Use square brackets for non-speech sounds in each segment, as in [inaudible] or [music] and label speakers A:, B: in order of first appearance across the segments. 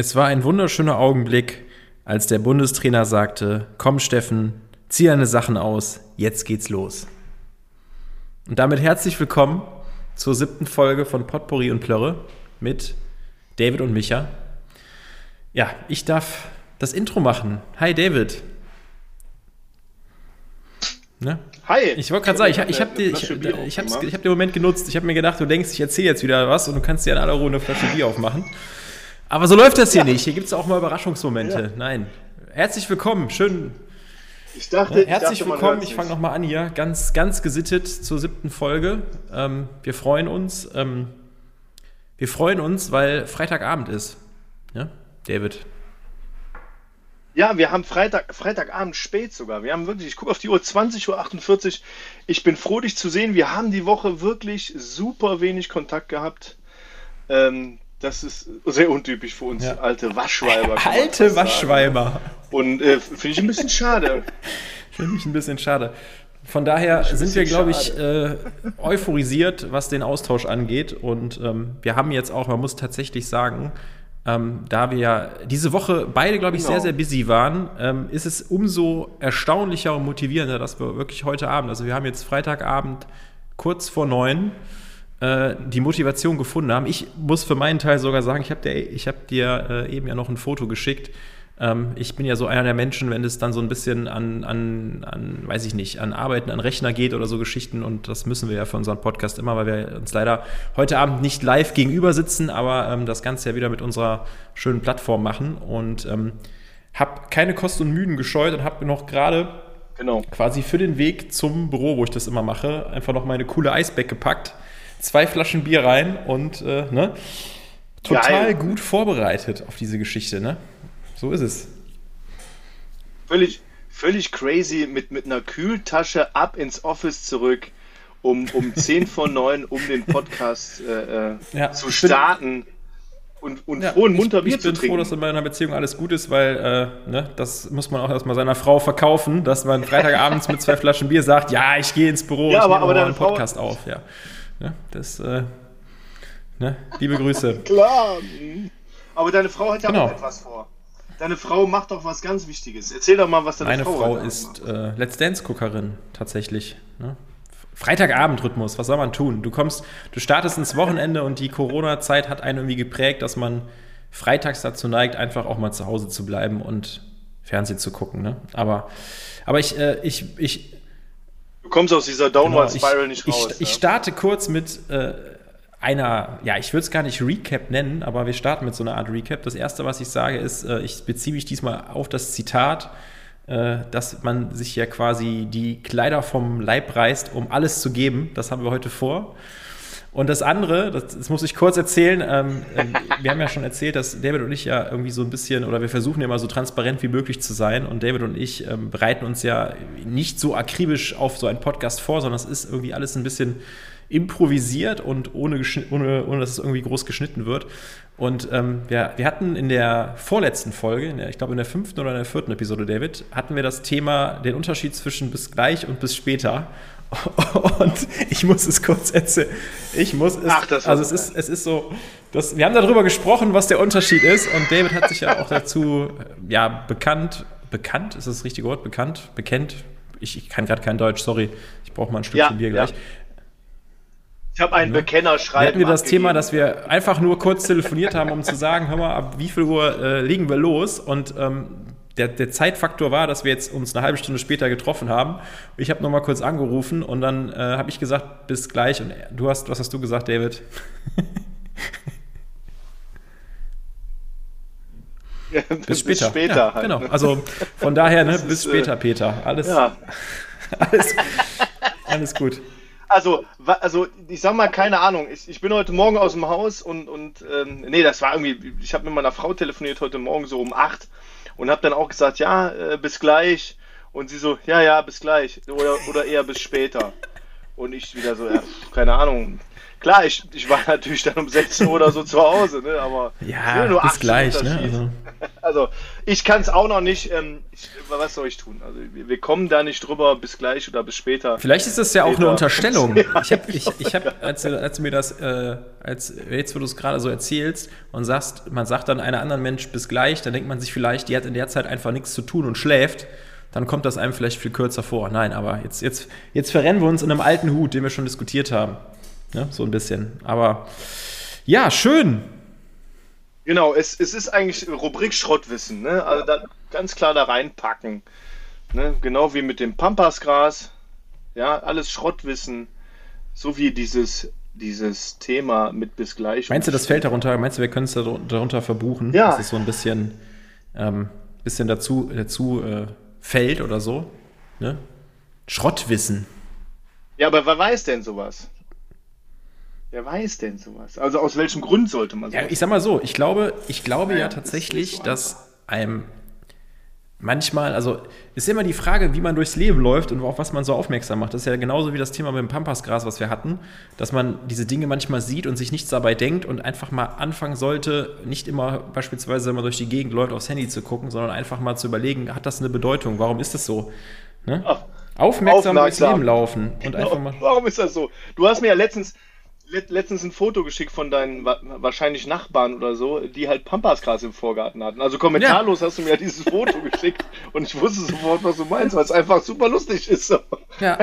A: Es war ein wunderschöner Augenblick, als der Bundestrainer sagte: Komm, Steffen, zieh deine Sachen aus, jetzt geht's los. Und damit herzlich willkommen zur siebten Folge von Potpourri und Plörre mit David und Micha. Ja, ich darf das Intro machen. Hi, David.
B: Ne? Hi.
A: Ich wollte gerade sagen, ich, ich habe ich, ich, ich hab den Moment genutzt. Ich habe mir gedacht, du denkst, ich erzähle jetzt wieder was und du kannst dir in aller Ruhe eine Flasche Bier aufmachen. Aber so läuft das hier ja. nicht. Hier gibt es auch mal Überraschungsmomente. Ja. Nein. Herzlich willkommen. Schön.
B: Ich dachte,
A: herzlich
B: ich
A: dachte, willkommen. Ich fange nochmal an hier. Ganz, ganz gesittet zur siebten Folge. Ähm, wir freuen uns. Ähm, wir freuen uns, weil Freitagabend ist. Ja, David.
B: Ja, wir haben Freitag, Freitagabend spät sogar. Wir haben wirklich, ich gucke auf die Uhr, 20.48 Uhr. Ich bin froh, dich zu sehen. Wir haben die Woche wirklich super wenig Kontakt gehabt. Ähm, das ist sehr untypisch für uns ja. alte Waschweiber.
A: Alte Waschweiber.
B: Und äh, finde ich ein bisschen schade. [laughs]
A: finde ich ein bisschen schade. Von daher sind wir, glaube ich, äh, euphorisiert, was den Austausch angeht. Und ähm, wir haben jetzt auch, man muss tatsächlich sagen, ähm, da wir ja diese Woche beide, glaube ich, genau. sehr, sehr busy waren, ähm, ist es umso erstaunlicher und motivierender, dass wir wirklich heute Abend, also wir haben jetzt Freitagabend kurz vor neun, äh, die Motivation gefunden haben. Ich muss für meinen Teil sogar sagen, ich habe dir, hab dir äh, eben ja noch ein Foto geschickt. Ähm, ich bin ja so einer der Menschen, wenn es dann so ein bisschen an, an, an, weiß ich nicht, an Arbeiten, an Rechner geht oder so Geschichten. Und das müssen wir ja für unseren Podcast immer, weil wir uns leider heute Abend nicht live gegenüber sitzen, aber ähm, das Ganze ja wieder mit unserer schönen Plattform machen. Und ähm, habe keine Kosten und Mühen gescheut und habe noch gerade genau. quasi für den Weg zum Büro, wo ich das immer mache, einfach noch meine coole Eisbeck gepackt zwei Flaschen Bier rein und äh, ne, total Geil. gut vorbereitet auf diese Geschichte. Ne? So ist es.
B: Völlig, völlig crazy mit, mit einer Kühltasche ab ins Office zurück, um, um [laughs] 10 vor 9, um den Podcast äh, äh, ja, zu starten. Und, und ja, froh und munter Bier
A: ich, ich bin froh, dass in meiner Beziehung alles gut ist, weil äh, ne, das muss man auch erstmal seiner Frau verkaufen, dass man Freitagabends mit zwei [laughs] Flaschen Bier sagt, ja, ich gehe ins Büro,
B: ja,
A: ich
B: aber, aber
A: einen Podcast Frau, auf. Ja. Ja, das, äh, ne? Liebe Grüße. [laughs]
B: Klar. Aber deine Frau hat ja genau. auch etwas vor. Deine Frau macht doch was ganz Wichtiges. Erzähl doch mal, was deine
A: Meine
B: Frau
A: Meine Frau ist äh, Let's Dance-Guckerin, tatsächlich. Ne? Freitagabend-Rhythmus, was soll man tun? Du kommst, du startest ins Wochenende und die Corona-Zeit hat einen irgendwie geprägt, dass man freitags dazu neigt, einfach auch mal zu Hause zu bleiben und Fernsehen zu gucken. Ne? Aber, aber ich, äh, ich, ich
B: Du kommst aus dieser Downward genau, Spiral nicht
A: raus. Ich, ich starte kurz mit äh, einer, ja, ich würde es gar nicht Recap nennen, aber wir starten mit so einer Art Recap. Das erste, was ich sage, ist, äh, ich beziehe mich diesmal auf das Zitat, äh, dass man sich ja quasi die Kleider vom Leib reißt, um alles zu geben. Das haben wir heute vor. Und das andere, das, das muss ich kurz erzählen, ähm, ähm, wir haben ja schon erzählt, dass David und ich ja irgendwie so ein bisschen, oder wir versuchen ja immer so transparent wie möglich zu sein. Und David und ich ähm, bereiten uns ja nicht so akribisch auf so einen Podcast vor, sondern es ist irgendwie alles ein bisschen improvisiert und ohne, ohne, ohne dass es irgendwie groß geschnitten wird. Und ähm, wir, wir hatten in der vorletzten Folge, der, ich glaube in der fünften oder in der vierten Episode, David, hatten wir das Thema, den Unterschied zwischen bis gleich und bis später. [laughs] Und ich muss es kurz erzählen. Ich muss es. Ach, das also es ist, es ist so. Das, wir haben darüber gesprochen, was der Unterschied ist. Und David hat sich ja auch dazu ja, bekannt. Bekannt, ist das, richtige Wort? Bekannt? Bekennt? Ich, ich kann gerade kein Deutsch, sorry. Ich brauche mal ein Stückchen ja, Bier gleich. Ja.
B: Ich habe einen ja. Bekennerschreiben.
A: Wir hatten wir das Thema, dass wir einfach nur kurz telefoniert haben, um zu sagen, hör mal, ab wie viel Uhr äh, legen wir los? Und ähm, der, der, Zeitfaktor war, dass wir jetzt uns eine halbe Stunde später getroffen haben. Ich habe nochmal kurz angerufen und dann äh, habe ich gesagt, bis gleich. Und du hast, was hast du gesagt, David?
B: Ja, bis, bis, später. später
A: ja, halt. Genau. Also von daher, ne, bis ist, später, äh, Peter. Alles, ja. [laughs] alles, alles gut.
B: Also, also ich sag mal, keine Ahnung. Ich, ich bin heute Morgen aus dem Haus und, und ähm, nee, das war irgendwie, ich habe mit meiner Frau telefoniert heute Morgen so um acht und habe dann auch gesagt, ja, äh, bis gleich. Und sie so, ja, ja, bis gleich. Oder, oder eher bis später. Und ich wieder so, ja, keine Ahnung. Klar, ich, ich war [laughs] natürlich dann um 6 Uhr oder so zu Hause, ne? aber
A: ja, nur bis gleich, ne? Also. [laughs]
B: Also, ich kann es auch noch nicht. Ähm, ich, was soll ich tun? Also, wir, wir, kommen da nicht drüber, bis gleich oder bis später.
A: Vielleicht ist das ja auch eine Unterstellung. [laughs] Ich habe, ich, ich hab, als, als du mir das, äh, als jetzt, wo du es gerade so erzählst und sagst, man sagt dann einer anderen Mensch bis gleich, dann denkt man sich vielleicht, die hat in der Zeit einfach nichts zu tun und schläft. Dann kommt das einem vielleicht viel kürzer vor. Nein, aber jetzt, jetzt, jetzt verrennen wir uns in einem alten Hut, den wir schon diskutiert haben. Ja, so ein bisschen. Aber ja, schön.
B: Genau, es, es ist eigentlich Rubrik Schrottwissen, ne? Also da, ganz klar da reinpacken. Ne? Genau wie mit dem Pampasgras. Ja, alles Schrottwissen. So wie dieses, dieses Thema mit bis gleich.
A: Meinst du, das fällt darunter? Meinst du, wir können es darunter verbuchen?
B: Ja.
A: Dass es so ein bisschen, ähm, bisschen dazu, dazu äh, fällt oder so? Ne? Schrottwissen.
B: Ja, aber wer weiß denn sowas? Wer weiß denn sowas? Also aus welchem Grund sollte man
A: sowas? Ja, ich sag mal so, ich glaube, ich glaube ja, ja tatsächlich, so dass einem manchmal, also ist immer die Frage, wie man durchs Leben läuft und auf was man so aufmerksam macht. Das ist ja genauso wie das Thema mit dem Pampasgras, was wir hatten, dass man diese Dinge manchmal sieht und sich nichts dabei denkt und einfach mal anfangen sollte, nicht immer beispielsweise, wenn man durch die Gegend läuft, aufs Handy zu gucken, sondern einfach mal zu überlegen, hat das eine Bedeutung? Warum ist das so? Ne? Aufmerksam, aufmerksam, durchs Leben laufen und
B: genau. einfach mal. Warum ist das so? Du hast mir ja letztens, letztens ein Foto geschickt von deinen wahrscheinlich Nachbarn oder so, die halt Pampasgras im Vorgarten hatten. Also kommentarlos ja. hast du mir ja dieses Foto [laughs] geschickt und ich wusste sofort, was du meinst, weil es einfach super lustig ist. So. Ja.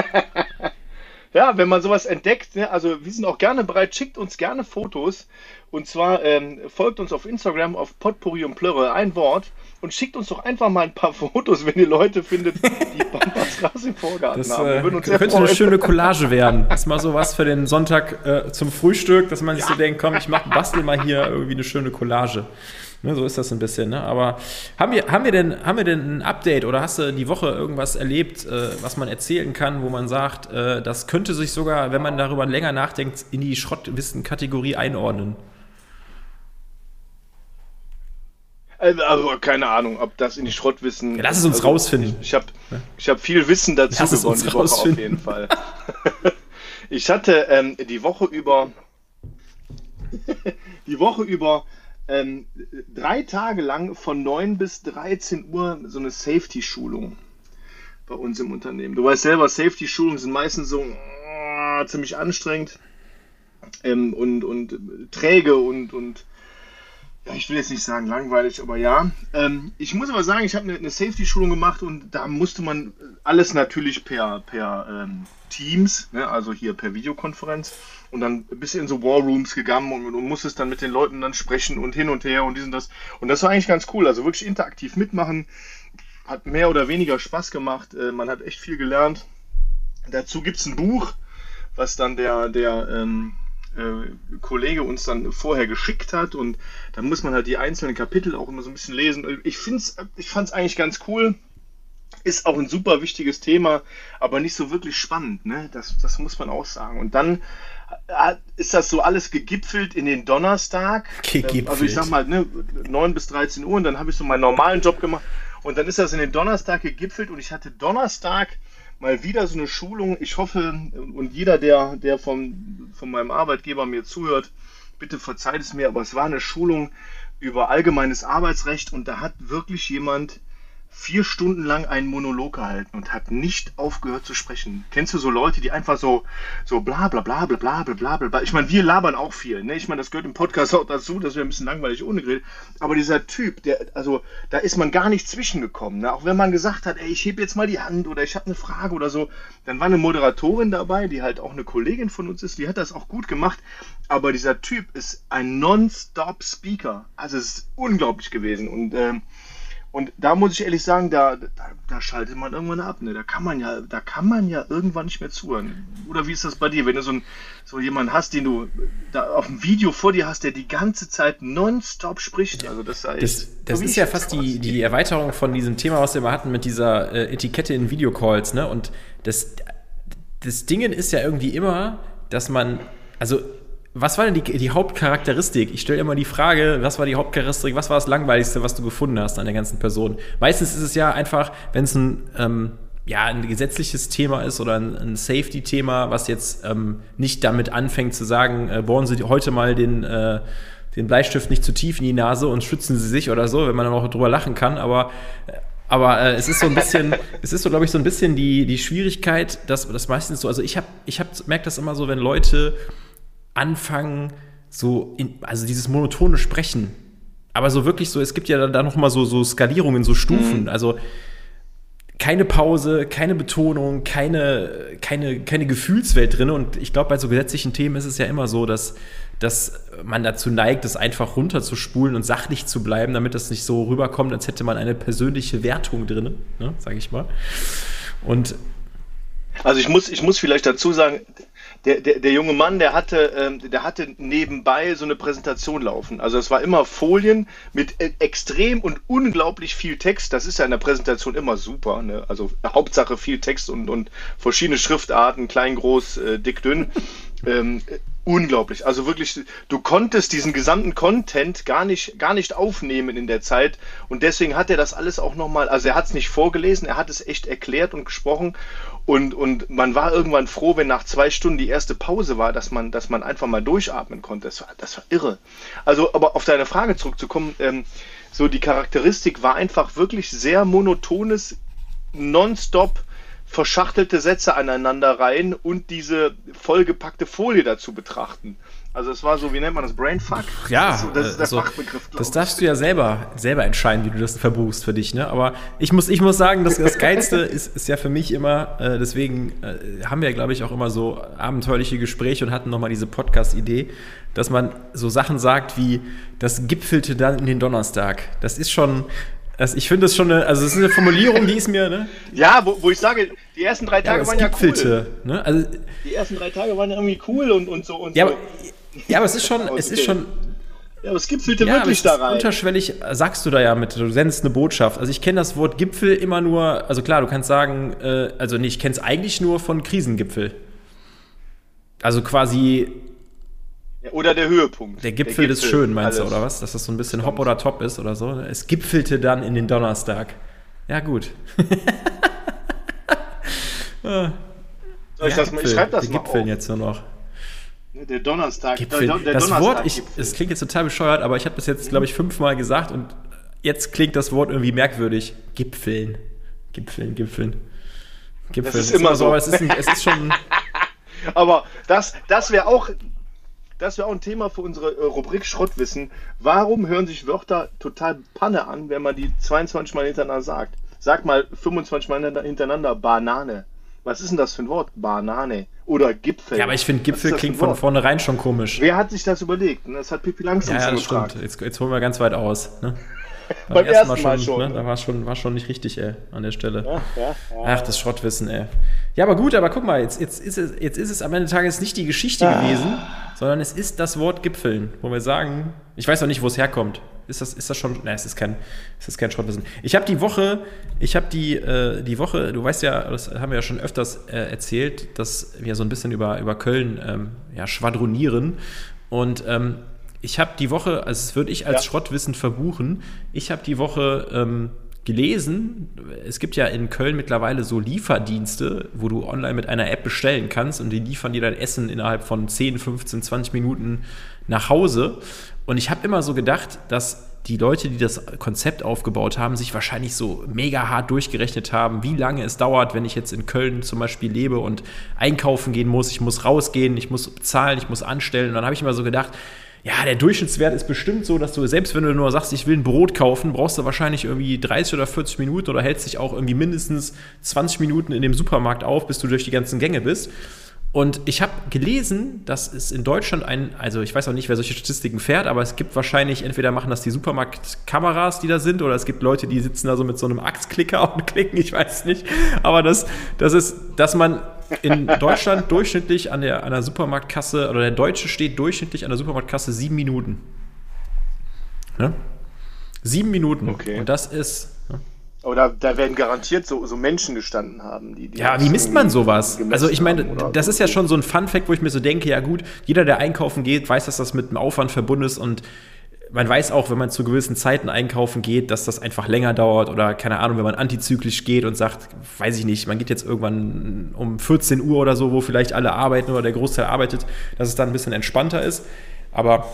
B: [laughs] ja, wenn man sowas entdeckt, ne, also wir sind auch gerne bereit, schickt uns gerne Fotos. Und zwar ähm, folgt uns auf Instagram auf Potpourri und Plörre, ein Wort und schickt uns doch einfach mal ein paar Fotos, wenn ihr Leute findet, die [laughs] Pampasgras im Vorgarten
A: das, haben. Wir äh, könnte eine schöne Collage werden. [laughs] Das ist mal so was für den Sonntag äh, zum Frühstück, dass man sich ja. so denkt, komm, ich mach, bastel mal hier irgendwie eine schöne Collage. Ne, so ist das ein bisschen. Ne? Aber haben wir, haben, wir denn, haben wir denn ein Update oder hast du die Woche irgendwas erlebt, äh, was man erzählen kann, wo man sagt, äh, das könnte sich sogar, wenn man darüber länger nachdenkt, in die Schrottwissen-Kategorie einordnen?
B: Also, also, keine Ahnung, ob das in die Schrottwissen.
A: Ja, lass es uns
B: also,
A: rausfinden.
B: Ich, ich habe ich hab viel Wissen dazu
A: lass gewonnen, die Woche auf
B: jeden Fall. [laughs] ich hatte ähm, die Woche über [laughs] die Woche über ähm, drei Tage lang von 9 bis 13 Uhr so eine Safety-Schulung bei uns im Unternehmen. Du weißt selber, Safety-Schulungen sind meistens so äh, ziemlich anstrengend ähm, und, und träge und, und ja, ich will jetzt nicht sagen langweilig, aber ja. Ähm, ich muss aber sagen, ich habe eine, eine Safety-Schulung gemacht und da musste man alles natürlich per, per ähm, Teams, ne, also hier per Videokonferenz und dann ein bisschen in so Warrooms gegangen und, und musstest dann mit den Leuten dann sprechen und hin und her und dies und das. Und das war eigentlich ganz cool, also wirklich interaktiv mitmachen. Hat mehr oder weniger Spaß gemacht. Äh, man hat echt viel gelernt. Dazu gibt es ein Buch, was dann der, der ähm, äh, Kollege uns dann vorher geschickt hat und dann muss man halt die einzelnen Kapitel auch immer so ein bisschen lesen. Ich find's, ich fand es eigentlich ganz cool. Ist auch ein super wichtiges Thema, aber nicht so wirklich spannend, ne? Das, das muss man auch sagen. Und dann äh, ist das so alles gegipfelt in den Donnerstag.
A: Gegipfelt.
B: Also ich sag mal, ne, 9 bis 13 Uhr und dann habe ich so meinen normalen Job gemacht. Und dann ist das in den Donnerstag gegipfelt und ich hatte Donnerstag mal wieder so eine Schulung. Ich hoffe, und jeder, der, der vom, von meinem Arbeitgeber mir zuhört, bitte verzeiht es mir, aber es war eine Schulung über allgemeines Arbeitsrecht und da hat wirklich jemand vier Stunden lang einen Monolog gehalten und hat nicht aufgehört zu sprechen. Kennst du so Leute, die einfach so, so bla bla bla bla bla bla bla Ich meine, wir labern auch viel. Ne? Ich meine, das gehört im Podcast auch dazu, dass wir ein bisschen langweilig ohne reden. Aber dieser Typ, der, also da ist man gar nicht zwischengekommen. Ne? Auch wenn man gesagt hat, ey, ich heb jetzt mal die Hand oder ich habe eine Frage oder so, dann war eine Moderatorin dabei, die halt auch eine Kollegin von uns ist, die hat das auch gut gemacht. Aber dieser Typ ist ein Non-Stop-Speaker. Also es ist unglaublich gewesen. Und ähm, und da muss ich ehrlich sagen, da, da, da, schaltet man irgendwann ab. Ne? Da kann man ja, da kann man ja irgendwann nicht mehr zuhören. Oder wie ist das bei dir, wenn du so, ein, so jemanden hast, den du da auf dem Video vor dir hast, der die ganze Zeit nonstop spricht? Also das,
A: das, das, das ist ja fast die, die Erweiterung von diesem Thema, was wir mal hatten mit dieser äh, Etikette in Videocalls. Ne? Und das, das Ding ist ja irgendwie immer, dass man, also was war denn die, die Hauptcharakteristik? Ich stelle immer die Frage, was war die Hauptcharakteristik, was war das Langweiligste, was du gefunden hast an der ganzen Person? Meistens ist es ja einfach, wenn es ein, ähm, ja, ein gesetzliches Thema ist oder ein, ein Safety-Thema, was jetzt ähm, nicht damit anfängt zu sagen, äh, bohren Sie heute mal den, äh, den Bleistift nicht zu tief in die Nase und schützen sie sich oder so, wenn man dann auch drüber lachen kann, aber aber äh, es ist so ein bisschen, [laughs] es ist so, glaube ich, so ein bisschen die, die Schwierigkeit, dass das meistens so, also ich habe, ich hab, merke das immer so, wenn Leute anfangen, so, in, also dieses monotone Sprechen, aber so wirklich so, es gibt ja da noch mal so, so Skalierungen, so Stufen, mhm. also keine Pause, keine Betonung, keine, keine, keine Gefühlswelt drin. Und ich glaube, bei so gesetzlichen Themen ist es ja immer so, dass, dass man dazu neigt, das einfach runterzuspulen und sachlich zu bleiben, damit das nicht so rüberkommt, als hätte man eine persönliche Wertung drin, ne, sage ich mal. Und
B: also ich muss, ich muss vielleicht dazu sagen, der, der, der junge Mann, der hatte, ähm, der hatte nebenbei so eine Präsentation laufen. Also es war immer Folien mit e extrem und unglaublich viel Text. Das ist ja in der Präsentation immer super. Ne? Also Hauptsache viel Text und, und verschiedene Schriftarten, klein, groß, äh, dick, dünn. [laughs] Ähm, unglaublich. Also wirklich, du konntest diesen gesamten Content gar nicht, gar nicht aufnehmen in der Zeit. Und deswegen hat er das alles auch nochmal, also er hat es nicht vorgelesen, er hat es echt erklärt und gesprochen. Und, und man war irgendwann froh, wenn nach zwei Stunden die erste Pause war, dass man, dass man einfach mal durchatmen konnte. Das war, das war irre. Also, aber auf deine Frage zurückzukommen, ähm, so die Charakteristik war einfach wirklich sehr monotones, nonstop verschachtelte Sätze aneinander rein und diese vollgepackte Folie dazu betrachten. Also es war so, wie nennt man das, Brainfuck?
A: Ja, das ist, das ist der also, Fachbegriff. Das darfst du ja selber, selber entscheiden, wie du das verbuchst für dich. Ne? Aber ich muss, ich muss sagen, das, das Geilste [laughs] ist, ist ja für mich immer, äh, deswegen äh, haben wir, glaube ich, auch immer so abenteuerliche Gespräche und hatten nochmal diese Podcast-Idee, dass man so Sachen sagt wie, das gipfelte dann in den Donnerstag. Das ist schon, also ich finde das schon eine, also das ist eine Formulierung, die ist mir, ne?
B: Ja, wo, wo ich sage, die ersten drei Tage ja, waren ja cool.
A: Ne? Also,
B: die ersten drei Tage waren ja irgendwie cool und, und so und
A: ja,
B: so.
A: Aber, ja, aber es ist schon, es ist schon.
B: Ja, aber es gipfelte ja, wirklich da rein.
A: Unterschwellig sagst du da ja mit, du sendest eine Botschaft. Also ich kenne das Wort Gipfel immer nur, also klar, du kannst sagen, äh, also nee, ich kenne es eigentlich nur von Krisengipfel. Also quasi
B: oder der Höhepunkt.
A: Der Gipfel, des Schönen, meinst alles. du, oder was? Dass das so ein bisschen hopp oder top ist oder so. Es gipfelte dann in den Donnerstag. Ja, gut. [laughs]
B: Soll ich ja, das mal? Ich schreibe das
A: die mal. Gipfeln auf. jetzt nur noch.
B: Der Donnerstag.
A: Gipfel. Der, der das Donnerstag Wort, ich, es klingt jetzt total bescheuert, aber ich habe das jetzt, glaube ich, fünfmal gesagt und jetzt klingt das Wort irgendwie merkwürdig. Gipfeln. Gipfeln, Gipfeln.
B: Gipfeln. Das ist immer so. Aber es ist, es ist schon. [laughs] aber das, das wäre auch das wäre auch ein Thema für unsere äh, Rubrik Schrottwissen. Warum hören sich Wörter total Panne an, wenn man die 22 Mal hintereinander sagt? Sag mal 25 Mal hintereinander Banane. Was ist denn das für ein Wort? Banane. Oder Gipfel.
A: Ja, aber ich finde, Gipfel klingt von vornherein schon komisch.
B: Wer hat sich das überlegt? Das hat Pippi langsam
A: ja, ja, das gefragt. stimmt. Jetzt, jetzt holen wir ganz weit aus. Ne? [laughs]
B: Beim, Beim ersten Mal, Mal schon.
A: Ne? Da war schon, war schon nicht richtig, ey, an der Stelle. Ja, ja, ja. Ach, das Schrottwissen, ey. Ja, aber gut, aber guck mal, jetzt, jetzt, ist, es, jetzt ist es am Ende des Tages nicht die Geschichte ah. gewesen, sondern es ist das Wort Gipfeln, wo wir sagen, ich weiß auch nicht, wo es herkommt. Ist das, ist das schon, nein, es ist kein, es ist kein Schrottwissen. Ich habe die Woche, ich habe die, äh, die Woche, du weißt ja, das haben wir ja schon öfters äh, erzählt, dass wir so ein bisschen über, über Köln ähm, ja, schwadronieren und ähm, ich habe die Woche, also das würde ich als ja. Schrottwissen verbuchen, ich habe die Woche ähm, gelesen, es gibt ja in Köln mittlerweile so Lieferdienste, wo du online mit einer App bestellen kannst und die liefern dir dein Essen innerhalb von 10, 15, 20 Minuten nach Hause. Und ich habe immer so gedacht, dass die Leute, die das Konzept aufgebaut haben, sich wahrscheinlich so mega hart durchgerechnet haben, wie lange es dauert, wenn ich jetzt in Köln zum Beispiel lebe und einkaufen gehen muss. Ich muss rausgehen, ich muss bezahlen, ich muss anstellen. Und dann habe ich immer so gedacht, ja, der Durchschnittswert ist bestimmt so, dass du, selbst wenn du nur sagst, ich will ein Brot kaufen, brauchst du wahrscheinlich irgendwie 30 oder 40 Minuten oder hältst dich auch irgendwie mindestens 20 Minuten in dem Supermarkt auf, bis du durch die ganzen Gänge bist. Und ich habe gelesen, dass es in Deutschland ein, also ich weiß auch nicht, wer solche Statistiken fährt, aber es gibt wahrscheinlich, entweder machen das die Supermarktkameras, die da sind, oder es gibt Leute, die sitzen da so mit so einem Axtklicker [laughs] und klicken, ich weiß nicht. Aber das, das ist, dass man in Deutschland [laughs] durchschnittlich an der, an der Supermarktkasse, oder der Deutsche steht durchschnittlich an der Supermarktkasse sieben Minuten. Ne? Sieben Minuten.
B: Okay.
A: Und das ist. Ne?
B: Aber da, werden garantiert so, so, Menschen gestanden haben, die. die
A: ja, wie misst man sowas? Also, ich meine, das ist ja schon so ein Fun-Fact, wo ich mir so denke: ja, gut, jeder, der einkaufen geht, weiß, dass das mit einem Aufwand verbunden ist und man weiß auch, wenn man zu gewissen Zeiten einkaufen geht, dass das einfach länger dauert oder keine Ahnung, wenn man antizyklisch geht und sagt, weiß ich nicht, man geht jetzt irgendwann um 14 Uhr oder so, wo vielleicht alle arbeiten oder der Großteil arbeitet, dass es dann ein bisschen entspannter ist. Aber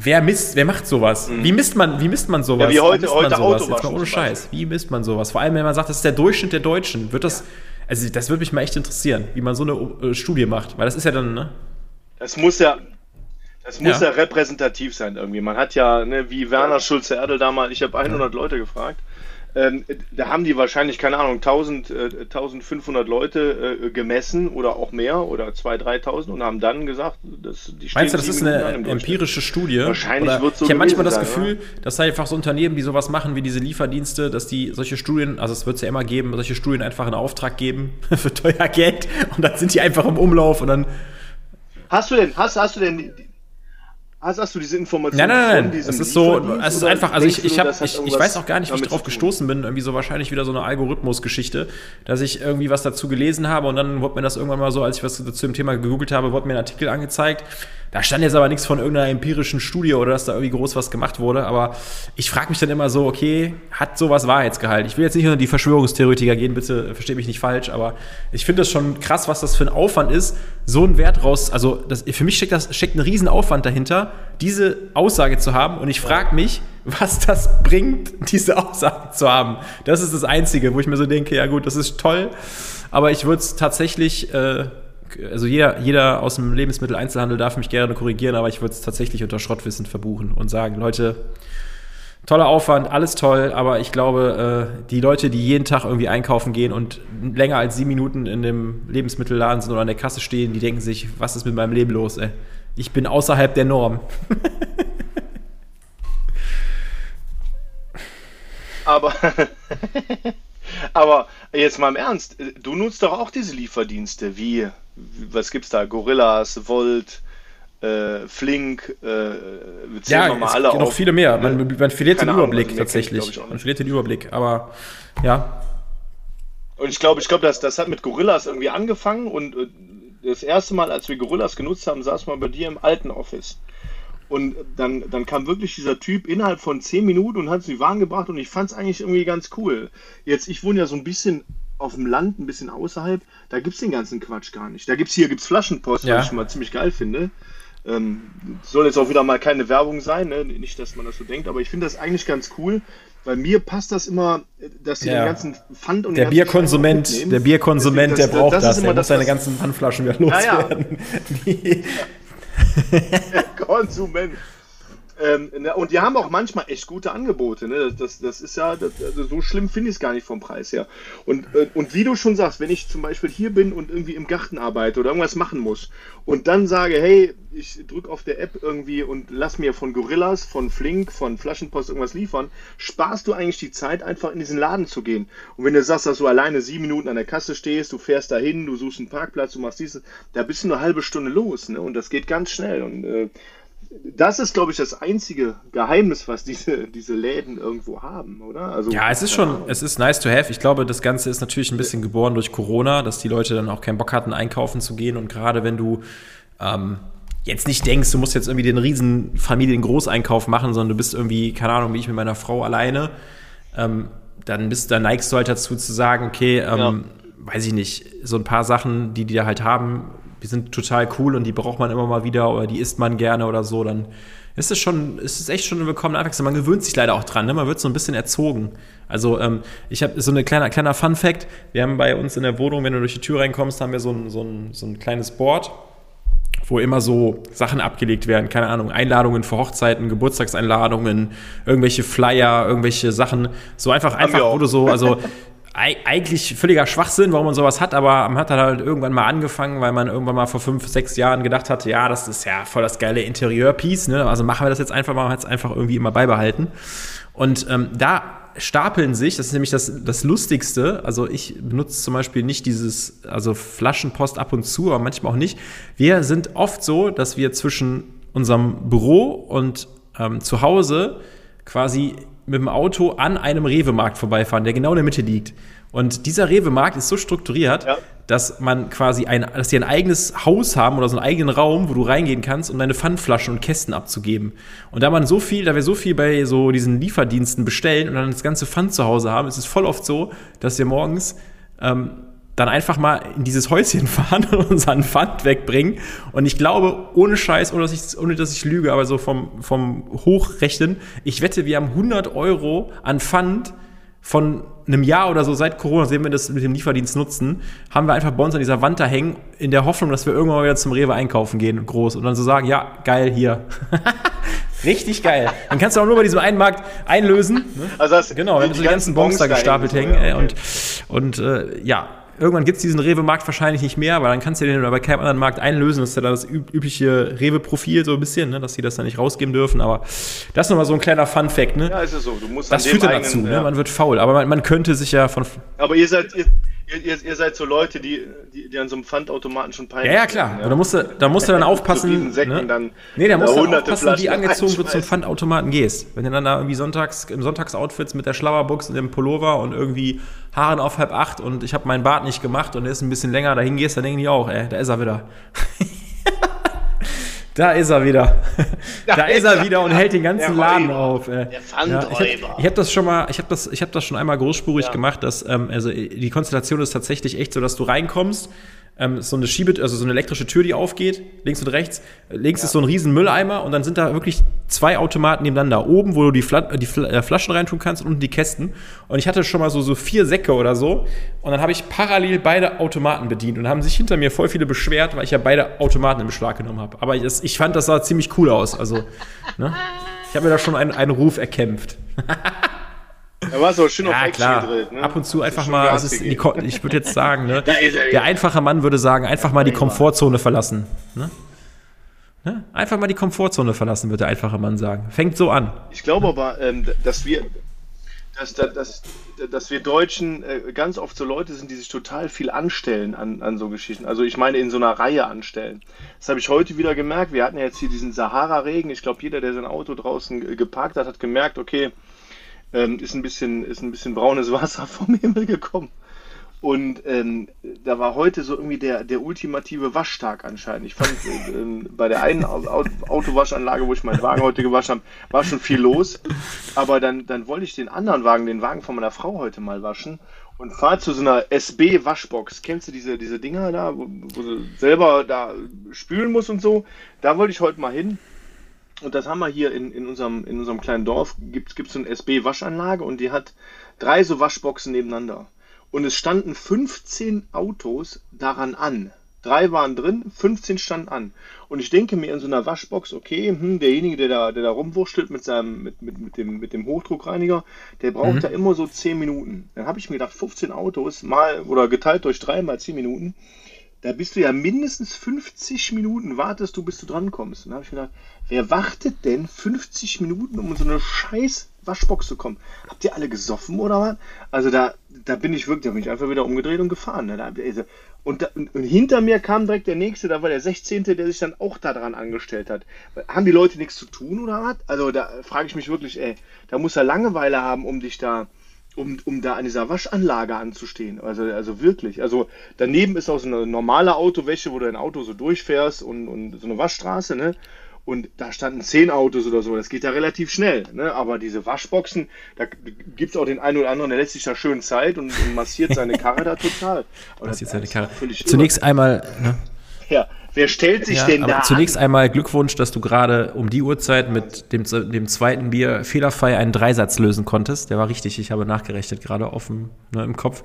A: wer misst, wer macht sowas? Mhm. Wie misst man, wie misst man sowas?
B: Ja, wie heute,
A: wie
B: heute
A: sowas? Jetzt mal ohne Scheiß. Wie misst man sowas? Vor allem, wenn man sagt, das ist der Durchschnitt der Deutschen. Wird das, also das würde mich mal echt interessieren, wie man so eine äh, Studie macht, weil das ist ja dann, ne?
B: Das muss ja, das muss ja. ja repräsentativ sein irgendwie. Man hat ja, ne, wie Werner Schulze-Erdel damals, ich habe 100 ja. Leute gefragt, ähm, da haben die wahrscheinlich, keine Ahnung, 1000, äh, 1500 Leute äh, gemessen oder auch mehr oder 2.000, 3.000 und haben dann gesagt, dass
A: die Meinst du, das ist eine empirische Studie?
B: Wahrscheinlich wird so
A: Ich habe manchmal das sein, Gefühl, ja? dass einfach so Unternehmen, die sowas machen wie diese Lieferdienste, dass die solche Studien, also es wird es ja immer geben, solche Studien einfach in Auftrag geben [laughs] für teuer Geld und dann sind die einfach im Umlauf und dann.
B: Hast du denn, hast, hast du denn Hast, hast du diese
A: Informationen? Nein, nein, nein. Es ist so, es ist einfach, also ich, ich, hab, ich, ich weiß auch gar nicht, wie ich drauf gestoßen bin. Irgendwie so wahrscheinlich wieder so eine Algorithmus-Geschichte, dass ich irgendwie was dazu gelesen habe und dann wurde mir das irgendwann mal so, als ich was zu dem Thema gegoogelt habe, wurde mir ein Artikel angezeigt da stand jetzt aber nichts von irgendeiner empirischen Studie oder dass da irgendwie groß was gemacht wurde. Aber ich frage mich dann immer so, okay, hat sowas Wahrheitsgehalt? Ich will jetzt nicht unter die Verschwörungstheoretiker gehen, bitte verstehe mich nicht falsch, aber ich finde das schon krass, was das für ein Aufwand ist, so einen Wert raus. Also das, für mich steckt, das, steckt ein Riesenaufwand dahinter, diese Aussage zu haben. Und ich frage mich, was das bringt, diese Aussage zu haben. Das ist das Einzige, wo ich mir so denke, ja gut, das ist toll, aber ich würde es tatsächlich. Äh, also jeder, jeder aus dem Lebensmitteleinzelhandel darf mich gerne korrigieren, aber ich würde es tatsächlich unter Schrottwissen verbuchen und sagen, Leute, toller Aufwand, alles toll, aber ich glaube, äh, die Leute, die jeden Tag irgendwie einkaufen gehen und länger als sieben Minuten in dem Lebensmittelladen sind oder an der Kasse stehen, die denken sich, was ist mit meinem Leben los, ey? Ich bin außerhalb der Norm. [laughs]
B: aber [laughs] Aber jetzt mal im Ernst, du nutzt doch auch diese Lieferdienste wie, was gibt's da, Gorillas, Volt, äh, Flink, äh,
A: ja, mal alle noch auf. viele mehr. Man, man verliert den Überblick Ahnung, also tatsächlich. Man verliert den Überblick, aber ja.
B: Und ich glaube, ich glaube, das, das hat mit Gorillas irgendwie angefangen und äh, das erste Mal, als wir Gorillas genutzt haben, saß man bei dir im alten Office. Und dann, dann kam wirklich dieser Typ innerhalb von 10 Minuten und hat sie Waren gebracht und ich fand es eigentlich irgendwie ganz cool. Jetzt, ich wohne ja so ein bisschen auf dem Land, ein bisschen außerhalb, da gibt es den ganzen Quatsch gar nicht. Da gibt's hier gibt's Flaschenpost, ja. was ich mal ziemlich geil finde. Ähm, soll jetzt auch wieder mal keine Werbung sein, ne? nicht, dass man das so denkt, aber ich finde das eigentlich ganz cool, weil mir passt das immer, dass sie ja. den ganzen Pfand und
A: der Bierkonsument, der Bierkonsument, der braucht das, das der muss seine ganzen Pfandflaschen wieder loswerden. Ja, ja. [laughs] [laughs]
B: Konsument. Ähm, und die haben auch manchmal echt gute Angebote. Ne? Das, das ist ja, das, also so schlimm finde ich es gar nicht vom Preis her. Und, äh, und wie du schon sagst, wenn ich zum Beispiel hier bin und irgendwie im Garten arbeite oder irgendwas machen muss und dann sage, hey, ich drücke auf der App irgendwie und lass mir von Gorillas, von Flink, von Flaschenpost irgendwas liefern, sparst du eigentlich die Zeit, einfach in diesen Laden zu gehen. Und wenn du sagst, dass du alleine sieben Minuten an der Kasse stehst, du fährst dahin, du suchst einen Parkplatz, du machst dieses, da bist du eine halbe Stunde los. Ne? Und das geht ganz schnell. Und äh, das ist, glaube ich, das einzige Geheimnis, was diese, diese Läden irgendwo haben, oder?
A: Also, ja, es ist schon, es ist nice to have. Ich glaube, das Ganze ist natürlich ein bisschen geboren durch Corona, dass die Leute dann auch keinen Bock hatten, einkaufen zu gehen. Und gerade wenn du ähm, jetzt nicht denkst, du musst jetzt irgendwie den riesen Familien-Großeinkauf machen, sondern du bist irgendwie, keine Ahnung, wie ich mit meiner Frau alleine, ähm, dann bist, dann neigst du halt dazu zu sagen, okay, ähm, ja. weiß ich nicht, so ein paar Sachen, die die da halt haben, die sind total cool und die braucht man immer mal wieder oder die isst man gerne oder so, dann ist es schon, ist es echt schon eine willkommene Abwechslung. Man gewöhnt sich leider auch dran, ne? man wird so ein bisschen erzogen. Also ähm, ich habe so ein kleiner, kleiner Fun-Fact, wir haben bei uns in der Wohnung, wenn du durch die Tür reinkommst, haben wir so ein, so ein, so ein kleines Board, wo immer so Sachen abgelegt werden, keine Ahnung, Einladungen für Hochzeiten, Geburtstagseinladungen, irgendwelche Flyer, irgendwelche Sachen, so einfach, einfach, wo du so, also [laughs] eigentlich völliger Schwachsinn, warum man sowas hat, aber man hat dann halt irgendwann mal angefangen, weil man irgendwann mal vor fünf, sechs Jahren gedacht hat, ja, das ist ja voll das geile Interieurpiece, ne? Also machen wir das jetzt einfach mal, hat es einfach irgendwie immer beibehalten. Und ähm, da stapeln sich, das ist nämlich das, das Lustigste, also ich benutze zum Beispiel nicht dieses, also Flaschenpost ab und zu, aber manchmal auch nicht. Wir sind oft so, dass wir zwischen unserem Büro und ähm, zu Hause quasi mit dem Auto an einem Rewe-Markt vorbeifahren, der genau in der Mitte liegt. Und dieser Rewe-Markt ist so strukturiert, ja. dass man quasi ein, dass die ein eigenes Haus haben oder so einen eigenen Raum, wo du reingehen kannst, um deine Pfandflaschen und Kästen abzugeben. Und da man so viel, da wir so viel bei so diesen Lieferdiensten bestellen und dann das ganze Pfand zu Hause haben, ist es voll oft so, dass wir morgens ähm, dann einfach mal in dieses Häuschen [laughs] fahren und unseren Pfand wegbringen. Und ich glaube, ohne Scheiß, ohne dass ich, ohne dass ich lüge, aber so vom, vom Hochrechnen, ich wette, wir haben 100 Euro an Pfand von einem Jahr oder so seit Corona, sehen wir das mit dem Lieferdienst nutzen, haben wir einfach bei uns an dieser Wand da hängen, in der Hoffnung, dass wir irgendwann mal wieder zum Rewe einkaufen gehen, groß. Und dann so sagen, ja, geil, hier. [laughs] Richtig geil. Dann kannst du auch nur bei diesem einen Markt einlösen. Ne? Also das, genau, wenn du so die ganzen Bons da gestapelt hängen. So, ja, okay. Und, und äh, ja, Irgendwann gibt es diesen Rewe-Markt wahrscheinlich nicht mehr, weil dann kannst du den bei keinem anderen Markt einlösen. Das ist ja das übliche Rewe-Profil so ein bisschen, ne? dass die das dann nicht rausgeben dürfen. Aber das ist nochmal so ein kleiner Fun-Fact. Ne? Ja, ist es so. Du musst das führt dann dazu, ne? ja. ne? man wird faul. Aber man, man könnte sich ja von...
B: Aber ihr seid, ihr, Ihr, ihr, seid so Leute, die, die, die, an so einem Pfandautomaten schon
A: peinlich Ja, ja, klar. Werden, ja. Da musst du, da musst du dann [laughs] aufpassen. Säcken ne? dann nee, da musst du aufpassen, wie angezogen du zum Pfandautomaten gehst. Wenn du dann da irgendwie sonntags, im Sonntagsoutfits mit der Schlabberbox und dem Pullover und irgendwie Haaren auf halb acht und ich habe meinen Bart nicht gemacht und der ist ein bisschen länger, dahin gehst, dann denken die auch, ey, da ist er wieder. [laughs] Da ist er wieder. [laughs] Da, ist er wieder und hält den ganzen Laden auf. Ey. Der Pfandräuber. Ja, ich habe hab das schon mal, ich habe das, ich habe das schon einmal großspurig ja. gemacht, dass ähm, also die Konstellation ist tatsächlich echt so, dass du reinkommst ähm, so eine Schiebe, also so eine elektrische Tür, die aufgeht, links und rechts. Links ja. ist so ein riesen Mülleimer und dann sind da wirklich zwei Automaten nebeneinander. Oben, wo du die, Fla die Fl äh, Flaschen reintun kannst und unten die Kästen. Und ich hatte schon mal so, so vier Säcke oder so. Und dann habe ich parallel beide Automaten bedient und haben sich hinter mir voll viele beschwert, weil ich ja beide Automaten in Beschlag genommen habe. Aber ich, ich fand, das sah ziemlich cool aus. Also, ne? Ich habe mir da schon einen, einen Ruf erkämpft. [laughs]
B: Da war so schön
A: ja, auf klar. gedreht. Ne? Ab und zu einfach mal, also die, ich würde jetzt sagen, ne, [laughs] der einfache Mann würde sagen, einfach mal die Komfortzone verlassen. Ne? Ne? Einfach mal die Komfortzone verlassen, wird der einfache Mann sagen. Fängt so an.
B: Ich glaube aber, ähm, dass wir, dass, dass, dass wir Deutschen äh, ganz oft so Leute sind, die sich total viel anstellen an, an so Geschichten. Also ich meine in so einer Reihe anstellen. Das habe ich heute wieder gemerkt. Wir hatten ja jetzt hier diesen Sahara-Regen. Ich glaube, jeder, der sein Auto draußen geparkt hat, hat gemerkt, okay, ähm, ist, ein bisschen, ist ein bisschen braunes Wasser [laughs] vom Himmel gekommen. Und ähm, da war heute so irgendwie der, der ultimative Waschtag anscheinend. Ich fand, äh, bei der einen Autowaschanlage, wo ich meinen Wagen heute gewaschen habe, war schon viel los. Aber dann, dann wollte ich den anderen Wagen, den Wagen von meiner Frau heute mal waschen und fahre zu so einer SB-Waschbox. Kennst du diese, diese Dinger da, wo, wo du selber da spülen musst und so? Da wollte ich heute mal hin. Und das haben wir hier in, in, unserem, in unserem kleinen Dorf. Gibt es so eine SB-Waschanlage und die hat drei so Waschboxen nebeneinander. Und es standen 15 Autos daran an. Drei waren drin, 15 standen an. Und ich denke mir in so einer Waschbox, okay, hm, derjenige, der da, der da rumwurschtelt mit seinem, mit, mit, mit, dem, mit dem Hochdruckreiniger, der braucht mhm. da immer so 10 Minuten. Dann habe ich mir gedacht, 15 Autos mal oder geteilt durch drei mal 10 Minuten da bist du ja mindestens 50 Minuten wartest du, bis du drankommst. Und da habe ich mir gedacht, wer wartet denn 50 Minuten, um in so eine scheiß Waschbox zu kommen? Habt ihr alle gesoffen oder was? Also da, da bin ich wirklich, da bin ich einfach wieder umgedreht und gefahren. Ne? Also, und, da, und, hinter mir kam direkt der nächste, da war der 16., der sich dann auch daran angestellt hat. Haben die Leute nichts zu tun oder was? Also da frage ich mich wirklich, ey, da muss er Langeweile haben, um dich da um, um da an dieser Waschanlage anzustehen. Also, also wirklich. Also daneben ist auch so eine normale Autowäsche, wo du dein Auto so durchfährst und, und so eine Waschstraße, ne? Und da standen zehn Autos oder so. Das geht ja relativ schnell. Ne? Aber diese Waschboxen, da gibt es auch den einen oder anderen, der lässt sich da schön Zeit und, und massiert seine Karre da total. [laughs]
A: massiert seine Karre. Zunächst einmal, ne?
B: Ja, Wer stellt sich ja, denn da?
A: Zunächst an? einmal Glückwunsch, dass du gerade um die Uhrzeit mit dem, dem zweiten Bier fehlerfrei einen Dreisatz lösen konntest. Der war richtig, ich habe nachgerechnet, gerade offen ne, im Kopf.